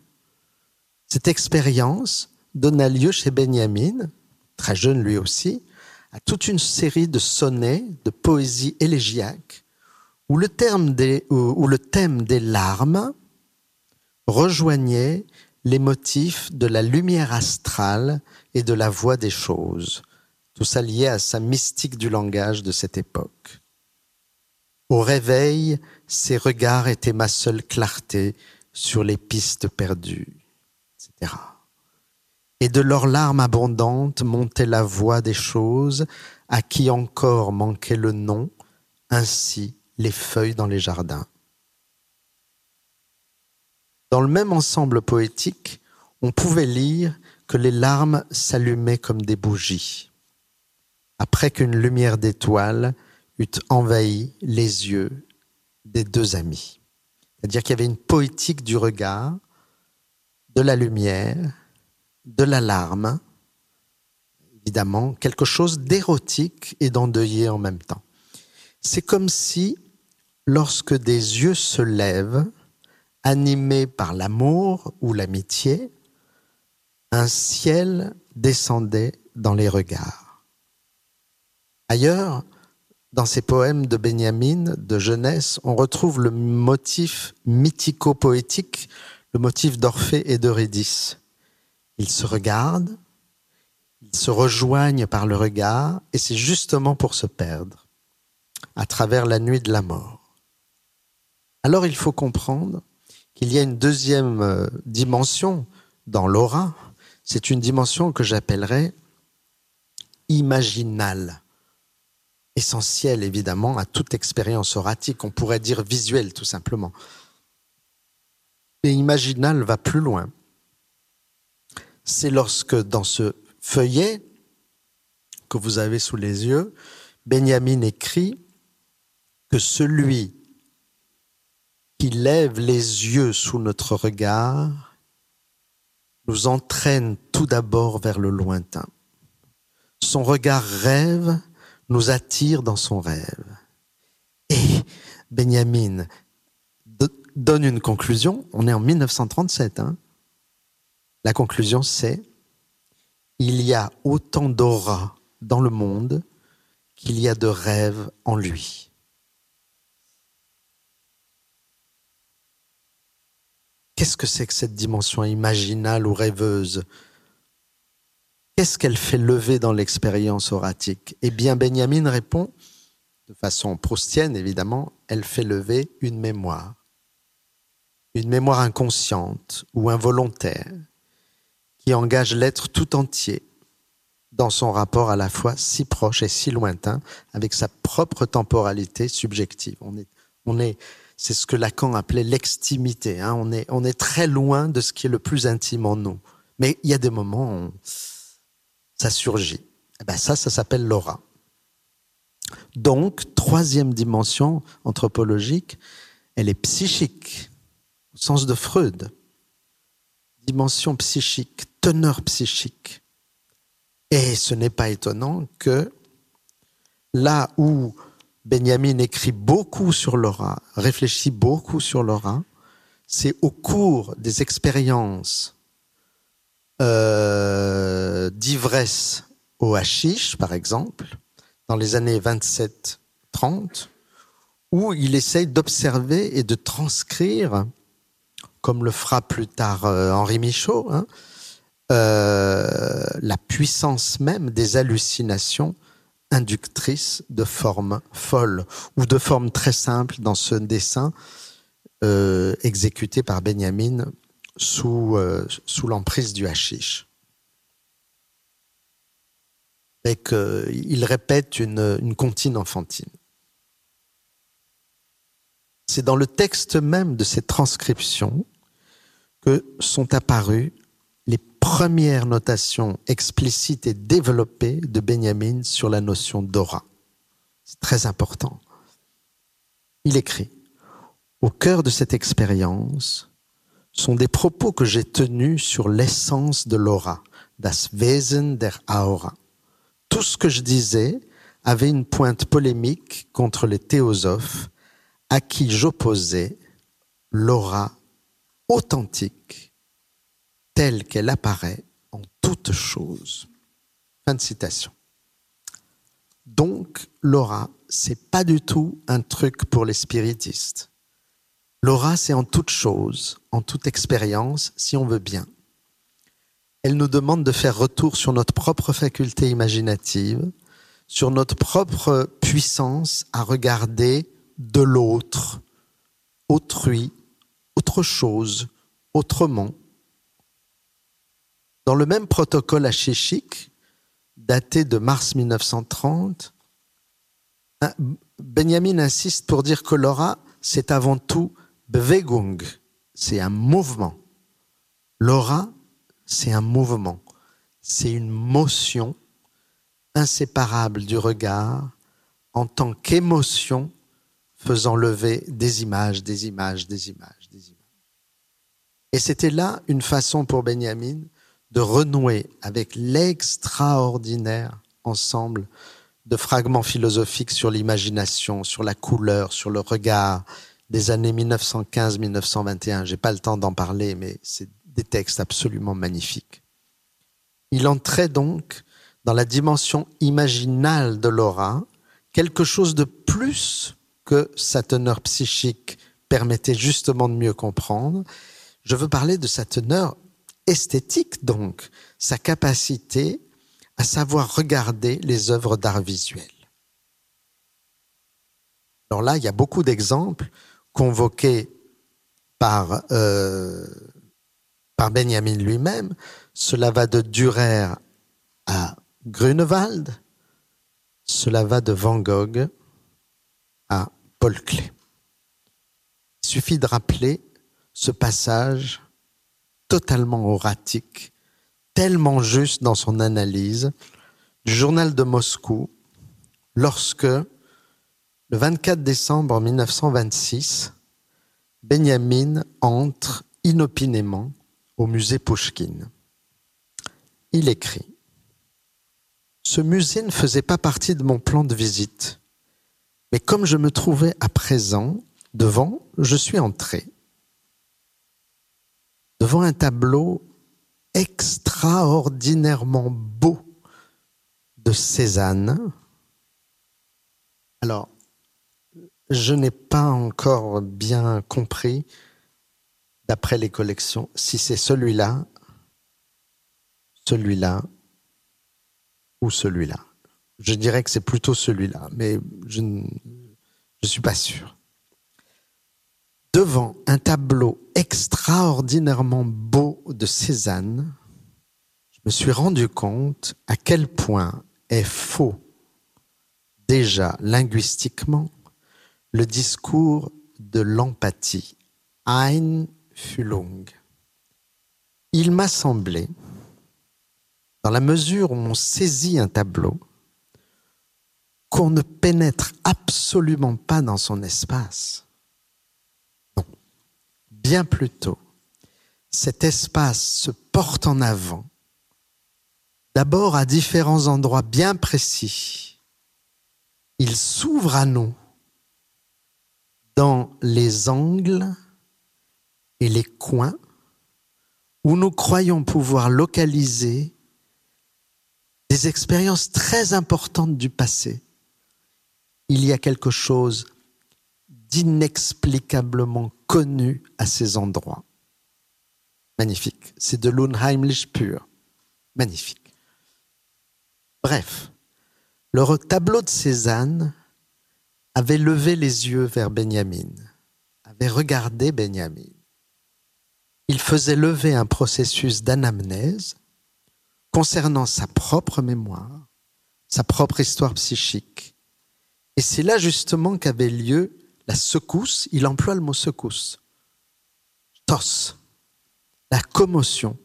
Cette expérience donna lieu chez Benjamin, très jeune lui aussi, à toute une série de sonnets, de poésie élégiaque, où le, où le thème des larmes rejoignait les motifs de la lumière astrale et de la voix des choses, tout ça lié à sa mystique du langage de cette époque. Au réveil, ses regards étaient ma seule clarté sur les pistes perdues, etc. Et de leurs larmes abondantes montait la voix des choses, à qui encore manquait le nom, ainsi les feuilles dans les jardins. Dans le même ensemble poétique, on pouvait lire que les larmes s'allumaient comme des bougies, après qu'une lumière d'étoiles eût envahi les yeux des deux amis. C'est-à-dire qu'il y avait une poétique du regard, de la lumière, de la larme, évidemment, quelque chose d'érotique et d'endeuillé en même temps. C'est comme si, lorsque des yeux se lèvent, animés par l'amour ou l'amitié, un ciel descendait dans les regards. Ailleurs, dans ces poèmes de Benjamin, de jeunesse, on retrouve le motif mythico-poétique, le motif d'Orphée et d'Eurydice. Ils se regardent, ils se rejoignent par le regard, et c'est justement pour se perdre, à travers la nuit de la mort. Alors il faut comprendre qu'il y a une deuxième euh, dimension dans l'aura, c'est une dimension que j'appellerais imaginale essentiel évidemment à toute expérience oratique, on pourrait dire visuelle tout simplement. Mais imaginal va plus loin. C'est lorsque dans ce feuillet que vous avez sous les yeux, Benjamin écrit que celui qui lève les yeux sous notre regard nous entraîne tout d'abord vers le lointain. Son regard rêve nous attire dans son rêve. Et Benjamin donne une conclusion, on est en 1937, hein. la conclusion c'est, il y a autant d'aura dans le monde qu'il y a de rêves en lui. Qu'est-ce que c'est que cette dimension imaginale ou rêveuse? Qu'est-ce qu'elle fait lever dans l'expérience oratique? Eh bien, Benjamin répond, de façon proustienne évidemment, elle fait lever une mémoire. Une mémoire inconsciente ou involontaire qui engage l'être tout entier dans son rapport à la fois si proche et si lointain avec sa propre temporalité subjective. On est, on est, c'est ce que Lacan appelait l'extimité. Hein. On, est, on est très loin de ce qui est le plus intime en nous. Mais il y a des moments où ça surgit. Eh ben ça, ça s'appelle l'aura. Donc, troisième dimension anthropologique, elle est psychique, au sens de Freud. Dimension psychique, teneur psychique. Et ce n'est pas étonnant que là où Benjamin écrit beaucoup sur l'aura, réfléchit beaucoup sur l'aura, c'est au cours des expériences euh, d'ivresse au hashish, par exemple, dans les années 27-30, où il essaye d'observer et de transcrire, comme le fera plus tard euh, Henri Michaud, hein, euh, la puissance même des hallucinations inductrices de formes folles ou de formes très simples dans ce dessin exécuté par Benjamin sous, euh, sous l'emprise du hashish. Et qu'il répète une, une comptine enfantine. C'est dans le texte même de cette transcription que sont apparues les premières notations explicites et développées de Benjamin sur la notion d'aura. C'est très important. Il écrit, au cœur de cette expérience, sont des propos que j'ai tenus sur l'essence de l'aura, das Wesen der Aura. Tout ce que je disais avait une pointe polémique contre les théosophes à qui j'opposais l'aura authentique telle qu'elle apparaît en toute chose. Fin de citation. Donc, l'aura, c'est pas du tout un truc pour les spiritistes. L'aura, c'est en toute chose, en toute expérience, si on veut bien. Elle nous demande de faire retour sur notre propre faculté imaginative, sur notre propre puissance à regarder de l'autre, autrui, autre chose, autrement. Dans le même protocole achéchique, daté de mars 1930, Benjamin insiste pour dire que l'aura, c'est avant tout Bewegung, c'est un mouvement. L'aura, c'est un mouvement, c'est une motion inséparable du regard en tant qu'émotion faisant lever des images, des images, des images, des images. Et c'était là une façon pour Benjamin de renouer avec l'extraordinaire ensemble de fragments philosophiques sur l'imagination, sur la couleur, sur le regard des années 1915-1921. J'ai pas le temps d'en parler, mais c'est des textes absolument magnifiques. Il entrait donc dans la dimension imaginale de l'aura, quelque chose de plus que sa teneur psychique permettait justement de mieux comprendre. Je veux parler de sa teneur esthétique, donc, sa capacité à savoir regarder les œuvres d'art visuel. Alors là, il y a beaucoup d'exemples convoqués par, euh, par Benjamin lui-même. Cela va de Dürer à Grunewald, cela va de Van Gogh à Paul Klee. Il suffit de rappeler ce passage totalement oratique, tellement juste dans son analyse du journal de Moscou, lorsque, le 24 décembre 1926, Benjamin entre inopinément au musée Pouchkine. Il écrit Ce musée ne faisait pas partie de mon plan de visite, mais comme je me trouvais à présent devant, je suis entré devant un tableau extraordinairement beau de Cézanne. Alors, je n'ai pas encore bien compris, d'après les collections, si c'est celui-là, celui-là ou celui-là. Je dirais que c'est plutôt celui-là, mais je ne suis pas sûr devant un tableau extraordinairement beau de Cézanne, je me suis rendu compte à quel point est faux, déjà linguistiquement, le discours de l'empathie, Einfühlung. Il m'a semblé, dans la mesure où on saisit un tableau, qu'on ne pénètre absolument pas dans son espace bien plus tôt, cet espace se porte en avant, d'abord à différents endroits bien précis. Il s'ouvre à nous dans les angles et les coins où nous croyons pouvoir localiser des expériences très importantes du passé. Il y a quelque chose d'inexplicablement connu à ces endroits. Magnifique. C'est de l'unheimlich pur. Magnifique. Bref, le tableau de Cézanne avait levé les yeux vers Benjamin, avait regardé Benjamin. Il faisait lever un processus d'anamnèse concernant sa propre mémoire, sa propre histoire psychique. Et c'est là justement qu'avait lieu la secousse, il emploie le mot secousse. Tos, la commotion,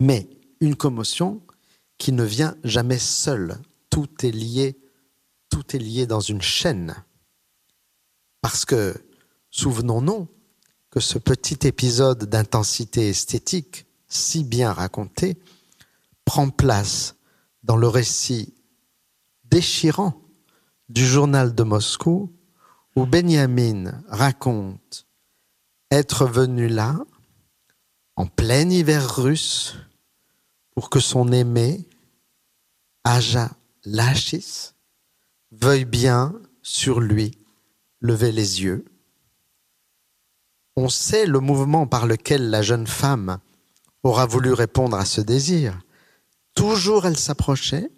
mais une commotion qui ne vient jamais seule. Tout est lié, tout est lié dans une chaîne. Parce que, souvenons-nous que ce petit épisode d'intensité esthétique, si bien raconté, prend place dans le récit déchirant du journal de Moscou où Benjamin raconte être venu là en plein hiver russe pour que son aimé, Aja Lachis, veuille bien sur lui lever les yeux. On sait le mouvement par lequel la jeune femme aura voulu répondre à ce désir. Toujours elle s'approchait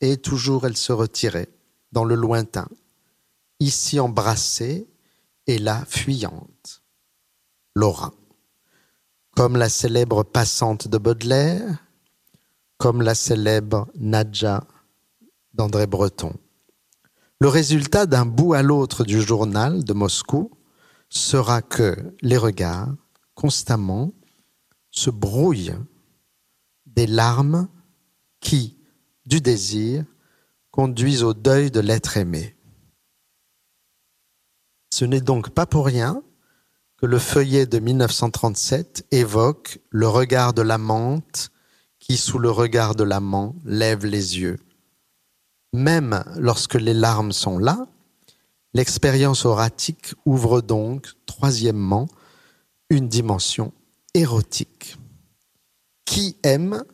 et toujours elle se retirait dans le lointain, ici embrassée et là fuyante. Laura, comme la célèbre passante de Baudelaire, comme la célèbre Nadja d'André Breton. Le résultat d'un bout à l'autre du journal de Moscou sera que les regards, constamment, se brouillent des larmes qui, du désir, conduisent au deuil de l'être aimé. Ce n'est donc pas pour rien que le feuillet de 1937 évoque le regard de l'amante qui, sous le regard de l'amant, lève les yeux. Même lorsque les larmes sont là, l'expérience oratique ouvre donc, troisièmement, une dimension érotique. Qui aime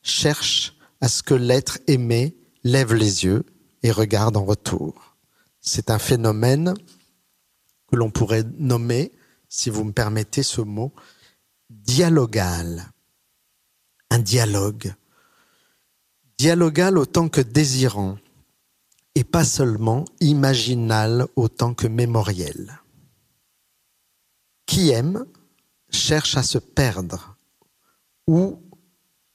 cherche à ce que l'être aimé lève les yeux et regarde en retour. C'est un phénomène que l'on pourrait nommer, si vous me permettez ce mot, dialogal. Un dialogue. Dialogal autant que désirant, et pas seulement imaginal autant que mémoriel. Qui aime cherche à se perdre, ou,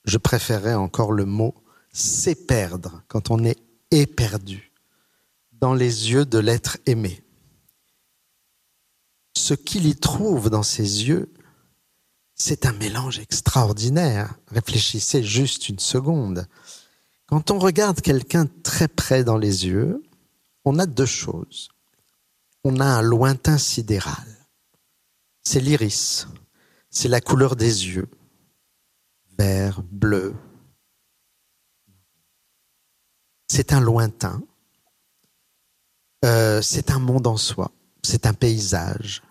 je préférais encore le mot, s'éperdre quand on est éperdu dans les yeux de l'être aimé. Ce qu'il y trouve dans ses yeux, c'est un mélange extraordinaire. Réfléchissez juste une seconde. Quand on regarde quelqu'un très près dans les yeux, on a deux choses. On a un lointain sidéral. C'est l'iris. C'est la couleur des yeux. Vert, bleu, c'est un lointain, euh, c'est un monde en soi, c'est un paysage.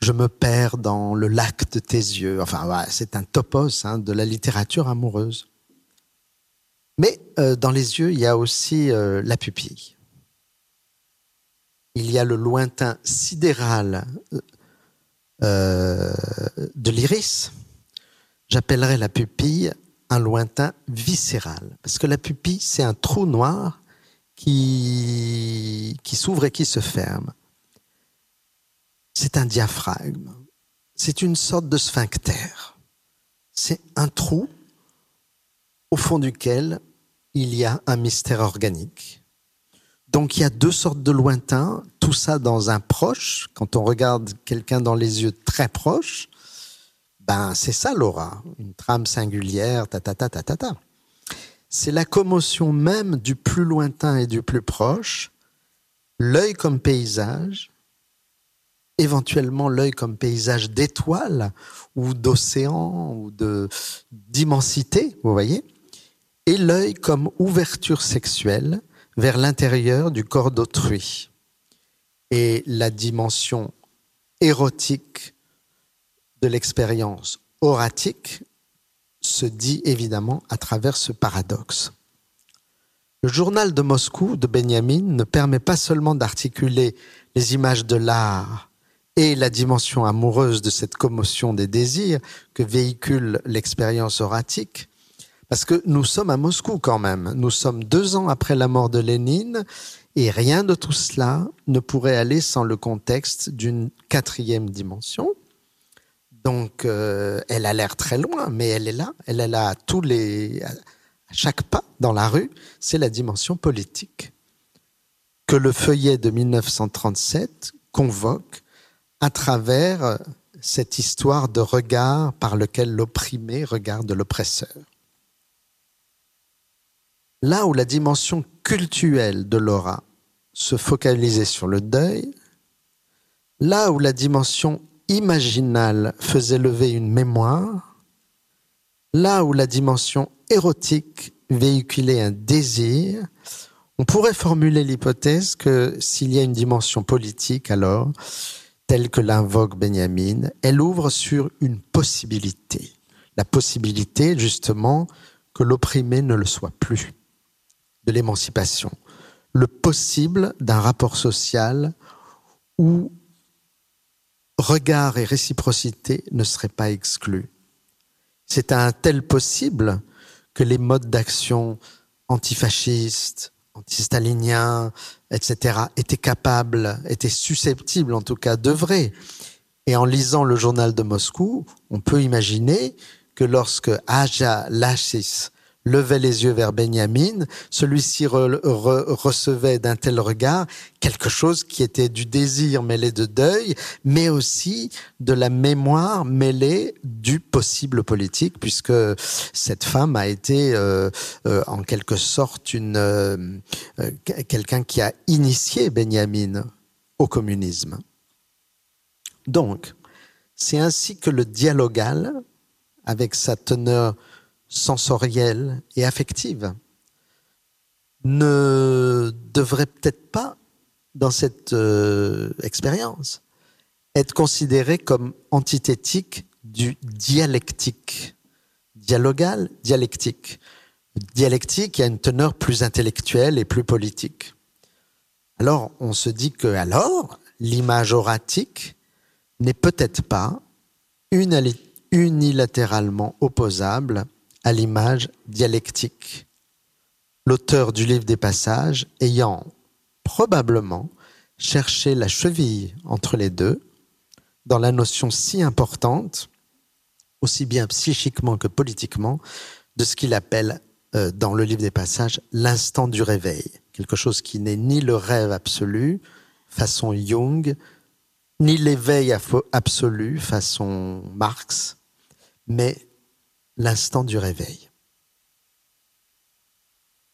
Je me perds dans le lac de tes yeux. Enfin, c'est un topos hein, de la littérature amoureuse. Mais euh, dans les yeux, il y a aussi euh, la pupille. Il y a le lointain sidéral de l'iris. J'appellerais la pupille un lointain viscéral. Parce que la pupille, c'est un trou noir qui, qui s'ouvre et qui se ferme. C'est un diaphragme. C'est une sorte de sphincter. C'est un trou au fond duquel il y a un mystère organique. Donc il y a deux sortes de lointains, tout ça dans un proche. Quand on regarde quelqu'un dans les yeux très proches, ben, c'est ça l'aura, une trame singulière, ta ta ta ta ta ta. C'est la commotion même du plus lointain et du plus proche, l'œil comme paysage, éventuellement l'œil comme paysage d'étoiles ou d'océan ou d'immensité, vous voyez, et l'œil comme ouverture sexuelle vers l'intérieur du corps d'autrui. Et la dimension érotique de l'expérience oratique se dit évidemment à travers ce paradoxe. Le journal de Moscou de Benjamin ne permet pas seulement d'articuler les images de l'art et la dimension amoureuse de cette commotion des désirs que véhicule l'expérience oratique, parce que nous sommes à Moscou quand même. Nous sommes deux ans après la mort de Lénine et rien de tout cela ne pourrait aller sans le contexte d'une quatrième dimension, donc, euh, elle a l'air très loin, mais elle est là. Elle est là à tous les, à chaque pas dans la rue. C'est la dimension politique que le feuillet de 1937 convoque à travers cette histoire de regard par lequel l'opprimé regarde l'oppresseur. Là où la dimension cultuelle de l'aura se focalisait sur le deuil, là où la dimension imaginal faisait lever une mémoire, là où la dimension érotique véhiculait un désir, On pourrait formuler l'hypothèse que s'il y a une dimension politique, alors, telle que l'invoque Benjamin, elle ouvre sur une possibilité. La possibilité, justement, que l'opprimé ne le soit plus, de l'émancipation. Le possible d'un rapport social où regard et réciprocité ne seraient pas exclus. C'est un tel possible que les modes d'action antifascistes, anti-staliniens, etc., étaient capables, étaient susceptibles en tout cas d'œuvrer. Et en lisant le journal de Moscou, on peut imaginer que lorsque Aja Lachis levait les yeux vers Benjamin, celui-ci recevait d'un tel regard quelque chose qui était du désir mêlé de deuil, mais aussi de la mémoire mêlée du possible politique, puisque cette femme a été euh, euh, en quelque sorte une euh, quelqu'un qui a initié Benjamin au communisme. Donc, c'est ainsi que le dialogal, avec sa teneur sensorielle et affective ne devrait peut-être pas, dans cette euh, expérience, être considéré comme antithétique du dialectique. Dialogal, dialectique. Dialectique a une teneur plus intellectuelle et plus politique. Alors, on se dit que alors, l'image oratique n'est peut-être pas unilatéralement opposable à l'image dialectique. L'auteur du livre des passages ayant probablement cherché la cheville entre les deux dans la notion si importante, aussi bien psychiquement que politiquement, de ce qu'il appelle euh, dans le livre des passages l'instant du réveil, quelque chose qui n'est ni le rêve absolu, façon Jung, ni l'éveil absolu, façon Marx, mais l'instant du réveil.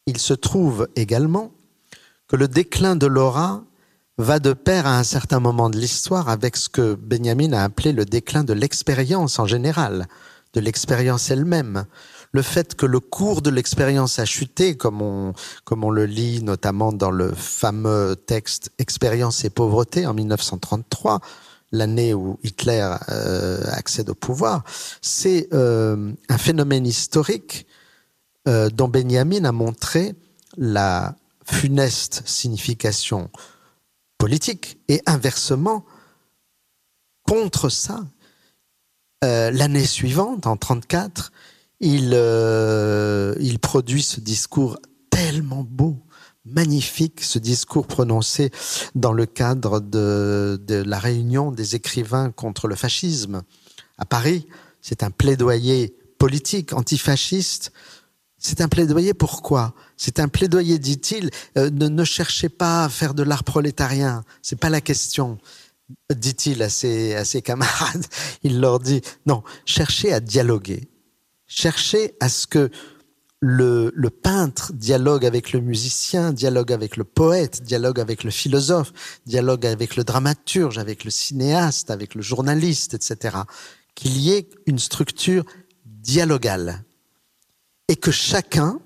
Il se trouve également que le déclin de l'aura va de pair à un certain moment de l'histoire avec ce que Benjamin a appelé le déclin de l'expérience en général, de l'expérience elle-même. Le fait que le cours de l'expérience a chuté, comme on, comme on le lit notamment dans le fameux texte Expérience et pauvreté en 1933, l'année où Hitler euh, accède au pouvoir, c'est euh, un phénomène historique euh, dont Benjamin a montré la funeste signification politique et inversement, contre ça, l'année suivante, en 1934, il, il produit ce discours tellement beau magnifique ce discours prononcé dans le cadre de, la réunion des écrivains contre le fascisme à Paris. C'est un plaidoyer politique, antifasciste. C'est un plaidoyer pourquoi? C'est un plaidoyer, dit-il, euh, ne, cherchez pas à faire de l'art prolétarien. C'est pas la question, dit-il à ses, à ses camarades. Il leur dit non, cherchez à dialoguer. Cherchez à ce que le, peintre dialogue avec le musicien, dialogue avec le poète, dialogue avec le philosophe, dialogue avec le dramaturge, avec le cinéaste, avec le journaliste, etc. Qu'il y ait une structure dialogale. Et que chacun,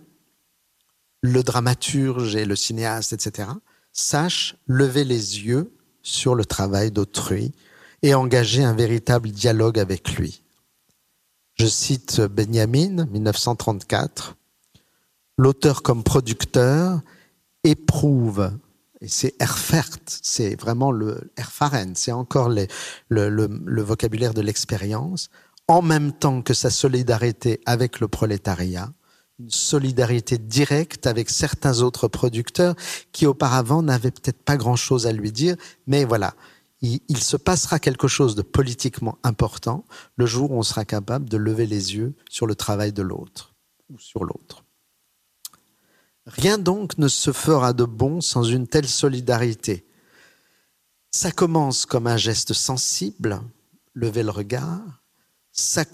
le dramaturge et le cinéaste, etc., sache lever les yeux sur le travail d'autrui et engager un véritable dialogue avec lui. Je cite Benjamin, 1934, l'auteur comme producteur éprouve, et c'est erfert, c'est vraiment le erfaren, c'est encore le, vocabulaire de l'expérience, en même temps que sa solidarité avec le prolétariat, une solidarité directe avec certains autres producteurs qui auparavant n'avaient peut-être pas grand-chose à lui dire, mais voilà, il, il, se passera quelque chose de politiquement important le jour où on sera capable de lever les yeux sur le travail de l'autre ou sur l'autre. Rien donc ne se fera de bon sans une telle solidarité. Ça commence comme un geste sensible, lever le regard. Ça,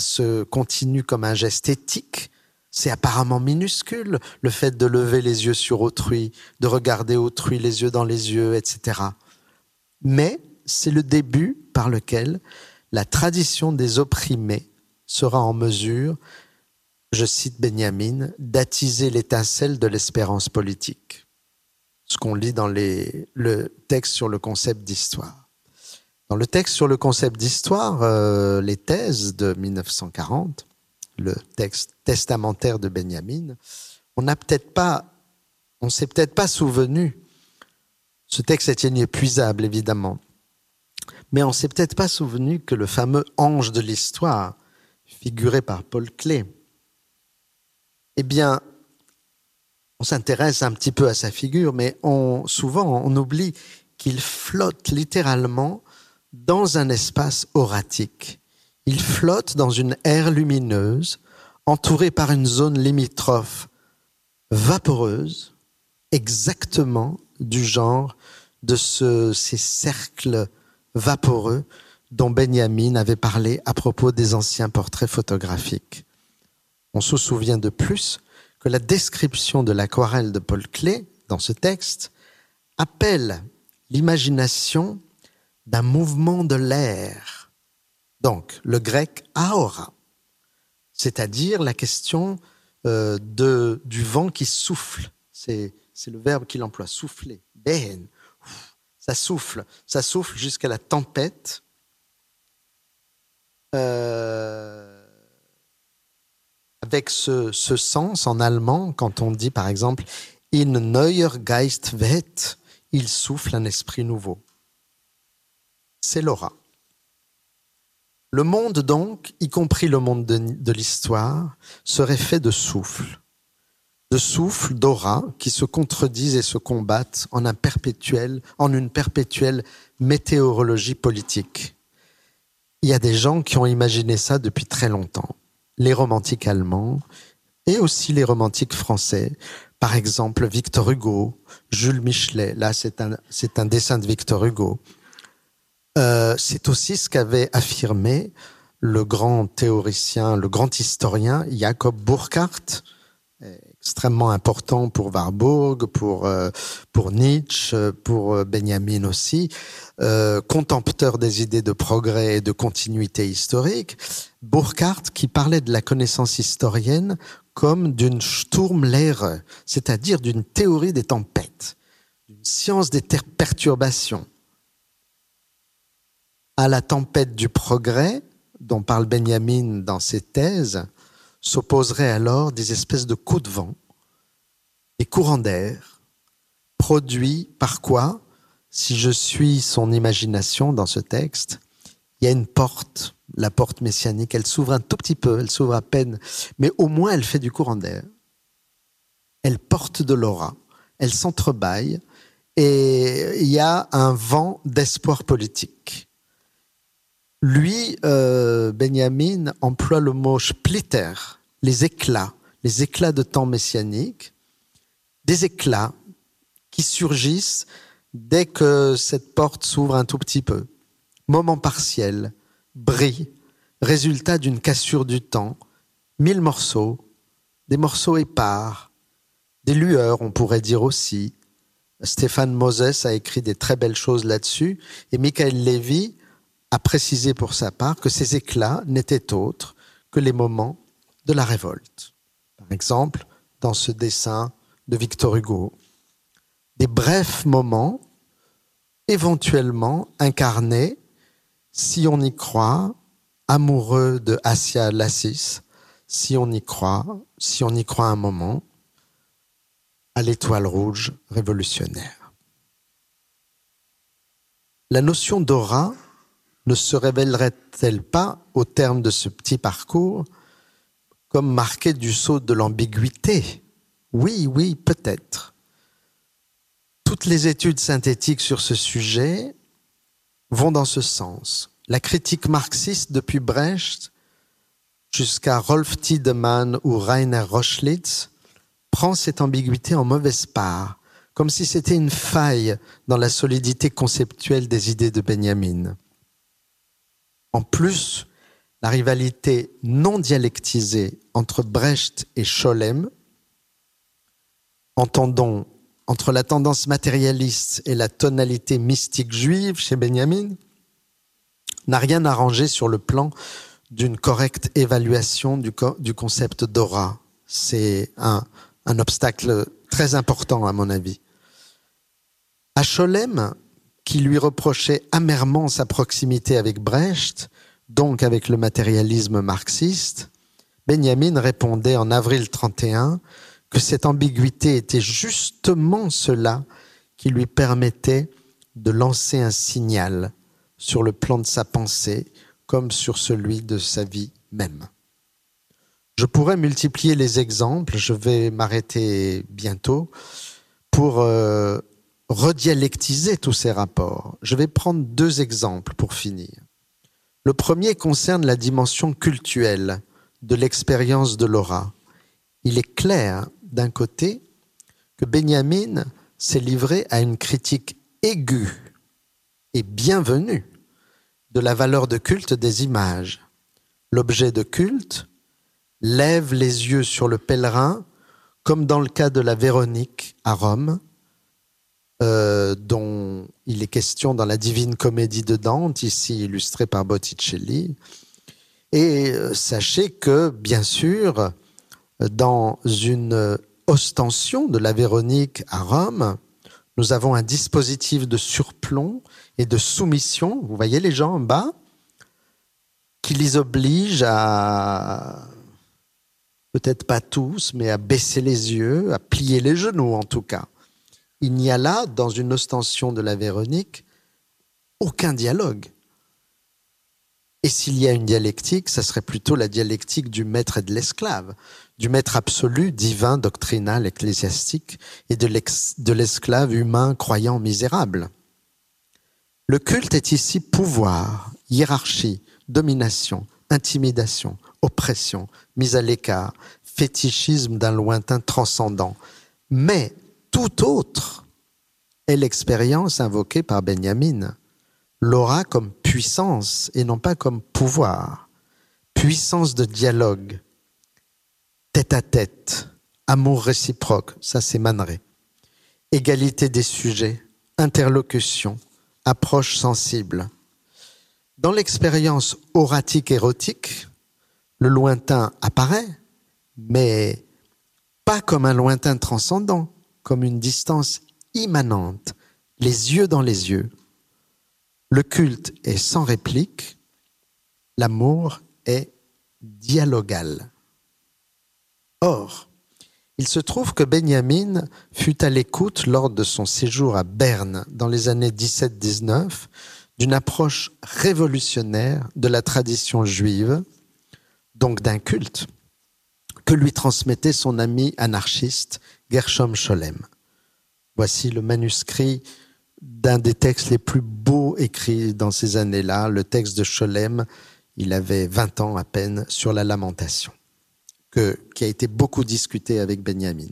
se continue comme un geste éthique. C'est apparemment minuscule, le fait de lever les yeux sur autrui, de regarder autrui les yeux dans les yeux, etc. Mais c'est le début par lequel la tradition des opprimés sera en mesure je cite Benjamin, d'attiser l'étincelle de l'espérance politique. Ce qu'on lit dans le texte sur le concept d'histoire. Dans le texte sur le concept d'histoire, euh, les thèses de 1940, le texte testamentaire de Benjamin, on n'a peut-être pas, on s'est peut-être pas souvenu. Ce texte est inépuisable, évidemment. Mais on s'est peut-être pas souvenu que le fameux ange de l'histoire, figuré par Paul Klee, eh bien, on s'intéresse un petit peu à sa figure, mais on, souvent on oublie qu'il flotte littéralement dans un espace oratique. Il flotte dans une aire lumineuse, entouré par une zone limitrophe vaporeuse, exactement du genre de ce, ces cercles vaporeux dont Benjamin avait parlé à propos des anciens portraits photographiques. On se souvient de plus que la description de l'aquarelle de Paul Klee dans ce texte appelle l'imagination d'un mouvement de l'air. Donc, le grec aora, c'est-à-dire la question euh, du vent qui souffle. C'est, le verbe qu'il emploie, souffler. Ben, ça souffle, ça souffle jusqu'à la tempête. Euh, avec ce, sens en allemand, quand on dit par exemple In neuer Geist weht, il souffle un esprit nouveau. C'est l'aura. Le monde donc, y compris le monde de, l'histoire, serait fait de souffle, de souffle, d'aura qui se contredisent et se combattent en en une perpétuelle météorologie politique. Il y a des gens qui ont imaginé ça depuis très longtemps les romantiques allemands et aussi les romantiques français. Par exemple, Victor Hugo, Jules Michelet. Là, c'est un, dessin de Victor Hugo. Euh, c'est aussi ce qu'avait affirmé le grand théoricien, le grand historien Jacob Burckhardt, extrêmement important pour Warburg, pour, euh, pour Nietzsche, pour euh, Benjamin aussi, euh, contempteur des idées de progrès et de continuité historique. Burckhardt qui parlait de la connaissance historienne comme d'une Sturmlehre, c'est-à-dire d'une théorie des tempêtes, d'une science des perturbations. À la tempête du progrès, dont parle Benjamin dans ses thèses, s'opposeraient alors des espèces de coups de vent, des courants d'air, produits par quoi, si je suis son imagination dans ce texte, il y a une porte, la porte messianique, elle s'ouvre un tout petit peu, elle s'ouvre à peine, mais au moins elle fait du courant d'air. Elle porte de l'aura, elle s'entrebâille, et il y a un vent d'espoir politique. Lui, euh, Benjamin, emploie le mot splitter, les éclats, les éclats de temps messianique, des éclats qui surgissent dès que cette porte s'ouvre un tout petit peu. Moment partiel, bris, résultat d'une cassure du temps, mille morceaux, des morceaux épars, des lueurs, on pourrait dire aussi. Stéphane Moses a écrit des très belles choses là-dessus, et Michael Levy a précisé pour sa part que ces éclats n'étaient autres que les moments de la révolte. Par exemple, dans ce dessin de Victor Hugo, des brefs moments éventuellement incarnés, si on y croit, amoureux de Assia Lassis, si on y croit, si on y croit un moment, à l'étoile rouge révolutionnaire. La notion d'aura ne se révélerait-elle pas, au terme de ce petit parcours, comme marquée du saut de l'ambiguïté? Oui, oui, peut-être. Toutes les études synthétiques sur ce sujet vont dans ce sens. La critique marxiste depuis Brecht jusqu'à Rolf Tiedemann ou Rainer Rochlitz prend cette ambiguïté en mauvaise part, comme si c'était une faille dans la solidité conceptuelle des idées de Benjamin. En plus, la rivalité non dialectisée entre Brecht et Scholem, entendons entre la tendance matérialiste et la tonalité mystique juive chez Benjamin, n'a rien arrangé sur le plan d'une correcte évaluation du, concept d'aura. C'est un, un obstacle très important à mon avis. À Scholem, qui lui reprochait amèrement sa proximité avec Brecht, donc avec le matérialisme marxiste, Benjamin répondait en avril 31 que cette ambiguïté était justement cela qui lui permettait de lancer un signal sur le plan de sa pensée comme sur celui de sa vie même. Je pourrais multiplier les exemples, je vais m'arrêter bientôt, pour euh, redialectiser tous ces rapports. Je vais prendre deux exemples pour finir. Le premier concerne la dimension cultuelle de l'expérience de Laura. Il est clair, d'un côté, que Benjamin s'est livré à une critique aiguë et bienvenue de la valeur de culte des images. L'objet de culte lève les yeux sur le pèlerin, comme dans le cas de la Véronique à Rome, euh, dont il est question dans la Divine Comédie de Dante, ici illustrée par Botticelli. Et euh, sachez que, bien sûr, dans une ostension de la Véronique à Rome, nous avons un dispositif de surplomb et de soumission. Vous voyez les gens en bas? Qui les obligent à, peut-être pas tous, mais à baisser les yeux, à plier les genoux en tout cas. Il n'y a là, dans une ostension de la Véronique, aucun dialogue. Et s'il y a une dialectique, ça serait plutôt la dialectique du maître et de l'esclave, du maître absolu, divin, doctrinal, ecclésiastique, et de l'esclave humain, croyant, misérable. Le culte est ici pouvoir, hiérarchie, domination, intimidation, oppression, mise à l'écart, fétichisme d'un lointain transcendant. Mais tout autre est l'expérience invoquée par Benjamin. L'aura comme puissance et non pas comme pouvoir. Puissance de dialogue, tête à tête, amour réciproque, ça c'est Manet. Égalité des sujets, interlocution, approche sensible. Dans l'expérience oratique érotique, le lointain apparaît, mais pas comme un lointain transcendant, comme une distance immanente, les yeux dans les yeux, le culte est sans réplique, l'amour est dialogal. Or, il se trouve que Benjamin fut à l'écoute lors de son séjour à Berne dans les années 17-19 d'une approche révolutionnaire de la tradition juive, donc d'un culte, que lui transmettait son ami anarchiste Gershom Scholem. Voici le manuscrit d'un des textes les plus beaux écrits dans ces années-là, le texte de Scholem, il avait 20 ans à peine, sur la lamentation, qui a été beaucoup discuté avec Benjamin.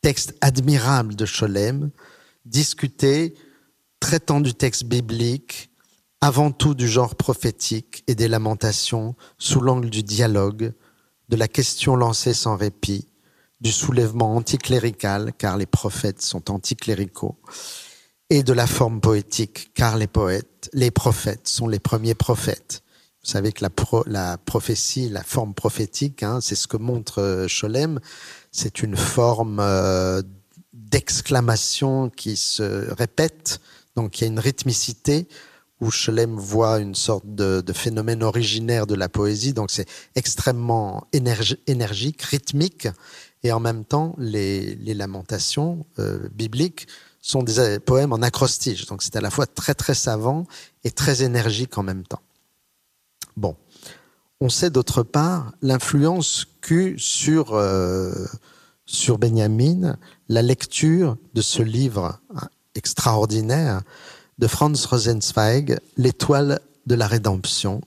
Texte admirable de Scholem, discuté, traitant du texte biblique, avant tout du genre prophétique et des lamentations, sous l'angle du dialogue, de la question lancée sans répit, du soulèvement anticlérical, car les prophètes sont anticléricaux, et de la forme poétique, car les poètes, les prophètes sont les premiers prophètes. Vous savez que la, prophétie, la forme prophétique, hein, c'est ce que montre euh, Scholem, c'est une forme euh, d'exclamation qui se répète, donc il y a une rythmicité où Scholem voit une sorte de, phénomène originaire de la poésie, donc c'est extrêmement énergique, rythmique, et en même temps les, lamentations euh, bibliques sont des poèmes en acrostiche. Donc c'est à la fois très très savant et très énergique en même temps. Bon. On sait d'autre part l'influence qu'eut sur, euh, sur Benjamin la lecture de ce livre extraordinaire de Franz Rosenzweig, L'étoile de la rédemption,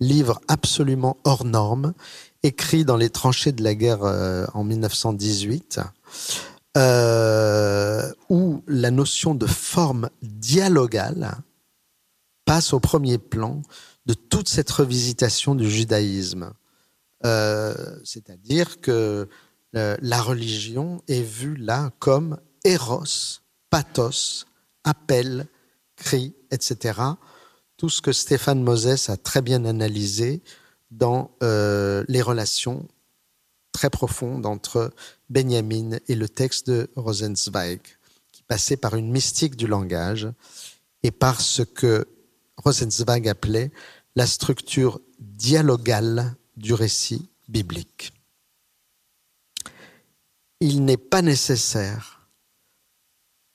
livre absolument hors norme, écrit dans les tranchées de la guerre euh, en 1918 euh, où la notion de forme dialogale passe au premier plan de toute cette revisitation du judaïsme. Euh, c'est-à-dire que la religion est vue là comme éros, pathos, appel, cri, etc. Tout ce que Stéphane Moses a très bien analysé dans euh, les relations très profondes entre Benjamin et le texte de Rosenzweig, qui passait par une mystique du langage et par ce que Rosenzweig appelait la structure dialogale du récit biblique. Il n'est pas nécessaire,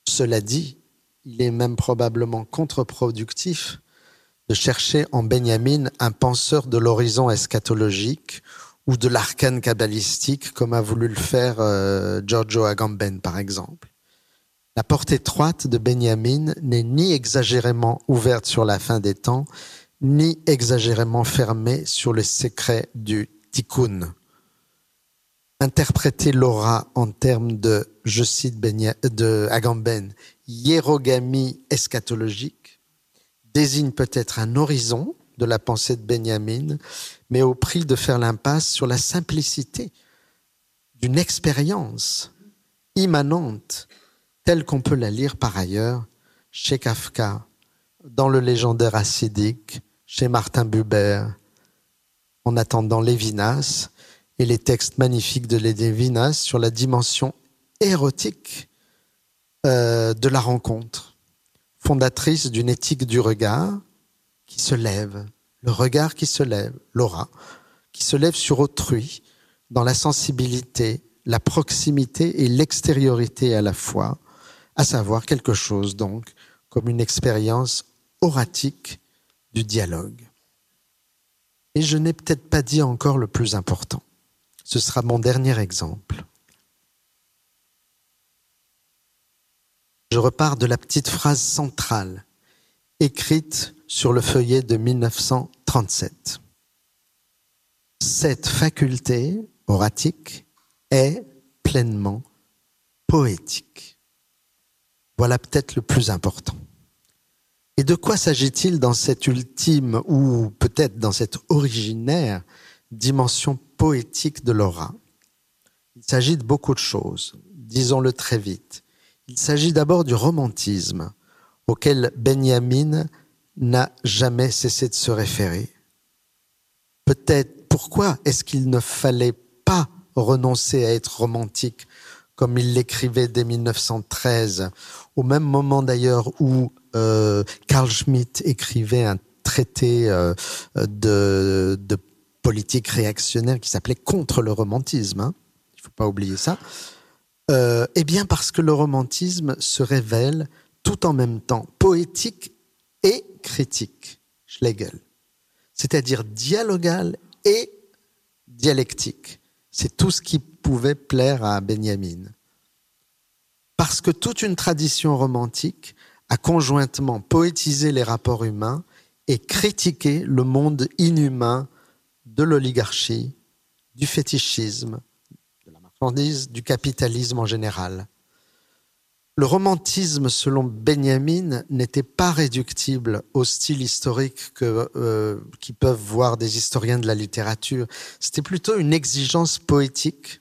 cela dit, il est même probablement contre-productif de chercher en Benjamin un penseur de l'horizon eschatologique ou de l'arcane kabbalistique comme a voulu le faire euh, Giorgio Agamben par exemple. La porte étroite de Benjamin n'est ni exagérément ouverte sur la fin des temps, ni exagérément fermée sur le secret du tikkun. Interpréter l'aura en termes de, je cite de Agamben, hiérogamie eschatologique, désigne peut-être un horizon de la pensée de Benjamin, mais au prix de faire l'impasse sur la simplicité d'une expérience immanente telle qu'on peut la lire par ailleurs chez Kafka, dans le légendaire acidique, chez Martin Buber, en attendant Lévinas et les textes magnifiques de Lévinas sur la dimension érotique euh, de la rencontre, fondatrice d'une éthique du regard qui se lève, le regard qui se lève, l'aura, qui se lève sur autrui dans la sensibilité, la proximité et l'extériorité à la fois, à savoir quelque chose donc comme une expérience oratique du dialogue. Et je n'ai peut-être pas dit encore le plus important. Ce sera mon dernier exemple. Je repars de la petite phrase centrale écrite sur le feuillet de 1937. Cette faculté oratique est pleinement poétique. Voilà peut-être le plus important. Et de quoi s'agit-il dans cette ultime ou peut-être dans cette originaire dimension poétique de l'aura? Il s'agit de beaucoup de choses, disons-le très vite. Il s'agit d'abord du romantisme auquel Benjamin n'a jamais cessé de se référer. Peut-être pourquoi est-ce qu'il ne fallait pas renoncer à être romantique comme il l'écrivait dès 1913, au même moment d'ailleurs où euh, Carl Schmitt écrivait un traité euh, de, politique réactionnaire qui s'appelait Contre le romantisme. Il ne faut pas oublier ça. Euh, eh bien parce que le romantisme se révèle tout en même temps poétique et critique, Schlegel, c'est-à-dire dialogal et dialectique. C'est tout ce qui pouvait plaire à Benjamin. Parce que toute une tradition romantique a conjointement poétisé les rapports humains et critiqué le monde inhumain de l'oligarchie, du fétichisme, du capitalisme en général. Le romantisme, selon Benjamin, n'était pas réductible au style historique que, euh, qui peuvent voir des historiens de la littérature. C'était plutôt une exigence poétique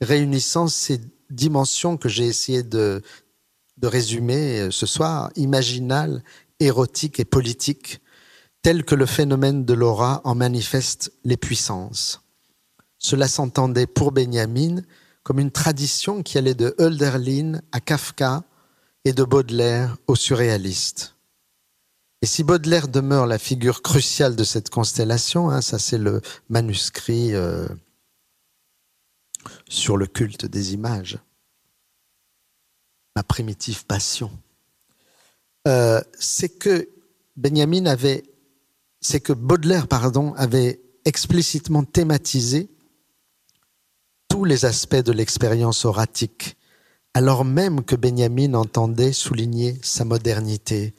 réunissant ces dimensions que j'ai essayé de, résumer ce soir, imaginale, érotique et politique, telles que le phénomène de l'aura en manifeste les puissances. Cela s'entendait pour Benjamin comme une tradition qui allait de Hölderlin à Kafka et de Baudelaire au surréaliste. Et si Baudelaire demeure la figure cruciale de cette constellation, hein, ça c'est le manuscrit euh, sur le culte des images, ma primitive passion, euh, c'est que Benjamin avait, c'est que Baudelaire, pardon, avait explicitement thématisé les aspects de l'expérience oratique, alors même que Benjamin entendait souligner sa modernité,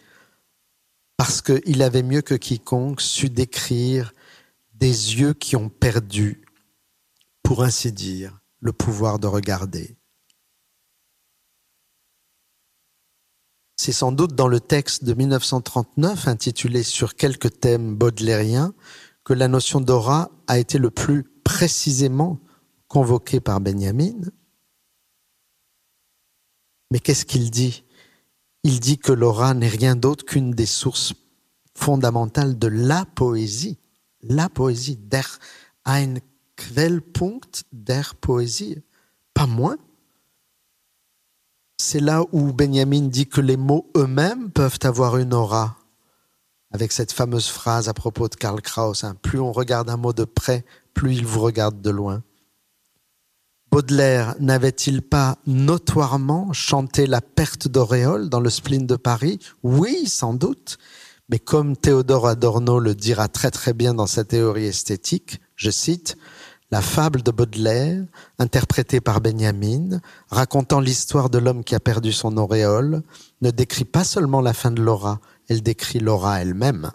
parce qu'il avait mieux que quiconque su décrire des yeux qui ont perdu, pour ainsi dire, le pouvoir de regarder. C'est sans doute dans le texte de 1939 intitulé Sur quelques thèmes baudelairiens que la notion d'aura a été le plus précisément convoqué par Benjamin. Mais qu'est-ce qu'il dit? Il dit que l'aura n'est rien d'autre qu'une des sources fondamentales de la poésie. la poésie, der ein Quellpunkt der Poésie, pas moins. C'est là où Benjamin dit que les mots eux-mêmes peuvent avoir une aura. Avec cette fameuse phrase à propos de Karl Kraus, hein, plus on regarde un mot de près, plus il vous regarde de loin. Baudelaire n'avait-il pas notoirement chanté la perte d'auréole dans le spleen de Paris? Oui, sans doute. Mais comme Théodore Adorno le dira très très bien dans sa théorie esthétique, je cite, la fable de Baudelaire, interprétée par Benjamin, racontant l'histoire de l'homme qui a perdu son auréole, ne décrit pas seulement la fin de Laura, elle décrit Laura elle-même.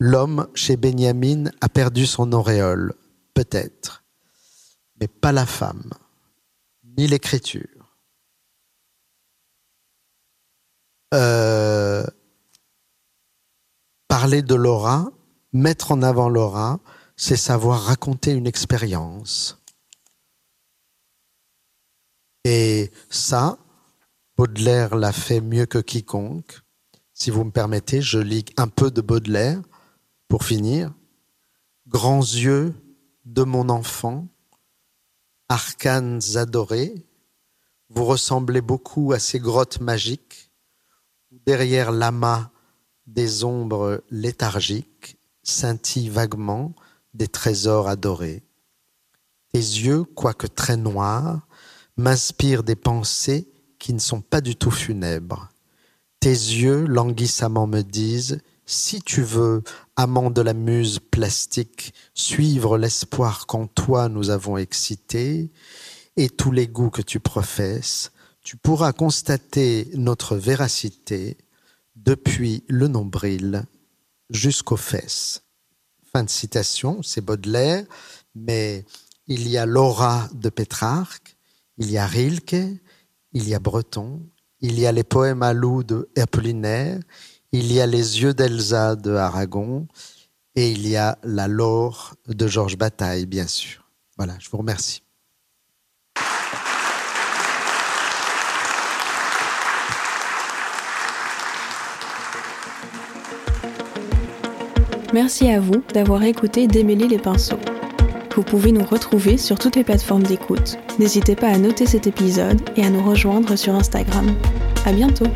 L'homme, chez Benjamin, a perdu son auréole, peut-être pas la femme, ni l'écriture. Euh, parler de Laura, mettre en avant Laura, c'est savoir raconter une expérience. Et ça, Baudelaire l'a fait mieux que quiconque. Si vous me permettez, je lis un peu de Baudelaire pour finir. Grands yeux de mon enfant, arcanes adorés, vous ressemblez beaucoup à ces grottes magiques où derrière l'amas des ombres léthargiques scintillent vaguement des trésors adorés. Tes yeux, quoique très noirs, m'inspirent des pensées qui ne sont pas du tout funèbres. Tes yeux languissamment me disent si tu veux, amant de la muse plastique, suivre l'espoir qu'en toi nous avons excité, et tous les goûts que tu professes, tu pourras constater notre véracité depuis le nombril jusqu'aux fesses. Fin de citation, c'est Baudelaire, mais il y a l'aura de Pétrarque, il y a Rilke, il y a Breton, il y a les poèmes à loup de Apollinaire, il y a les yeux d'Elsa de Aragon et il y a la Laure de Georges Bataille, bien sûr. Voilà, je vous remercie. Merci à vous d'avoir écouté Démêler les pinceaux. Vous pouvez nous retrouver sur toutes les plateformes d'écoute. N'hésitez pas à noter cet épisode et à nous rejoindre sur Instagram. À bientôt!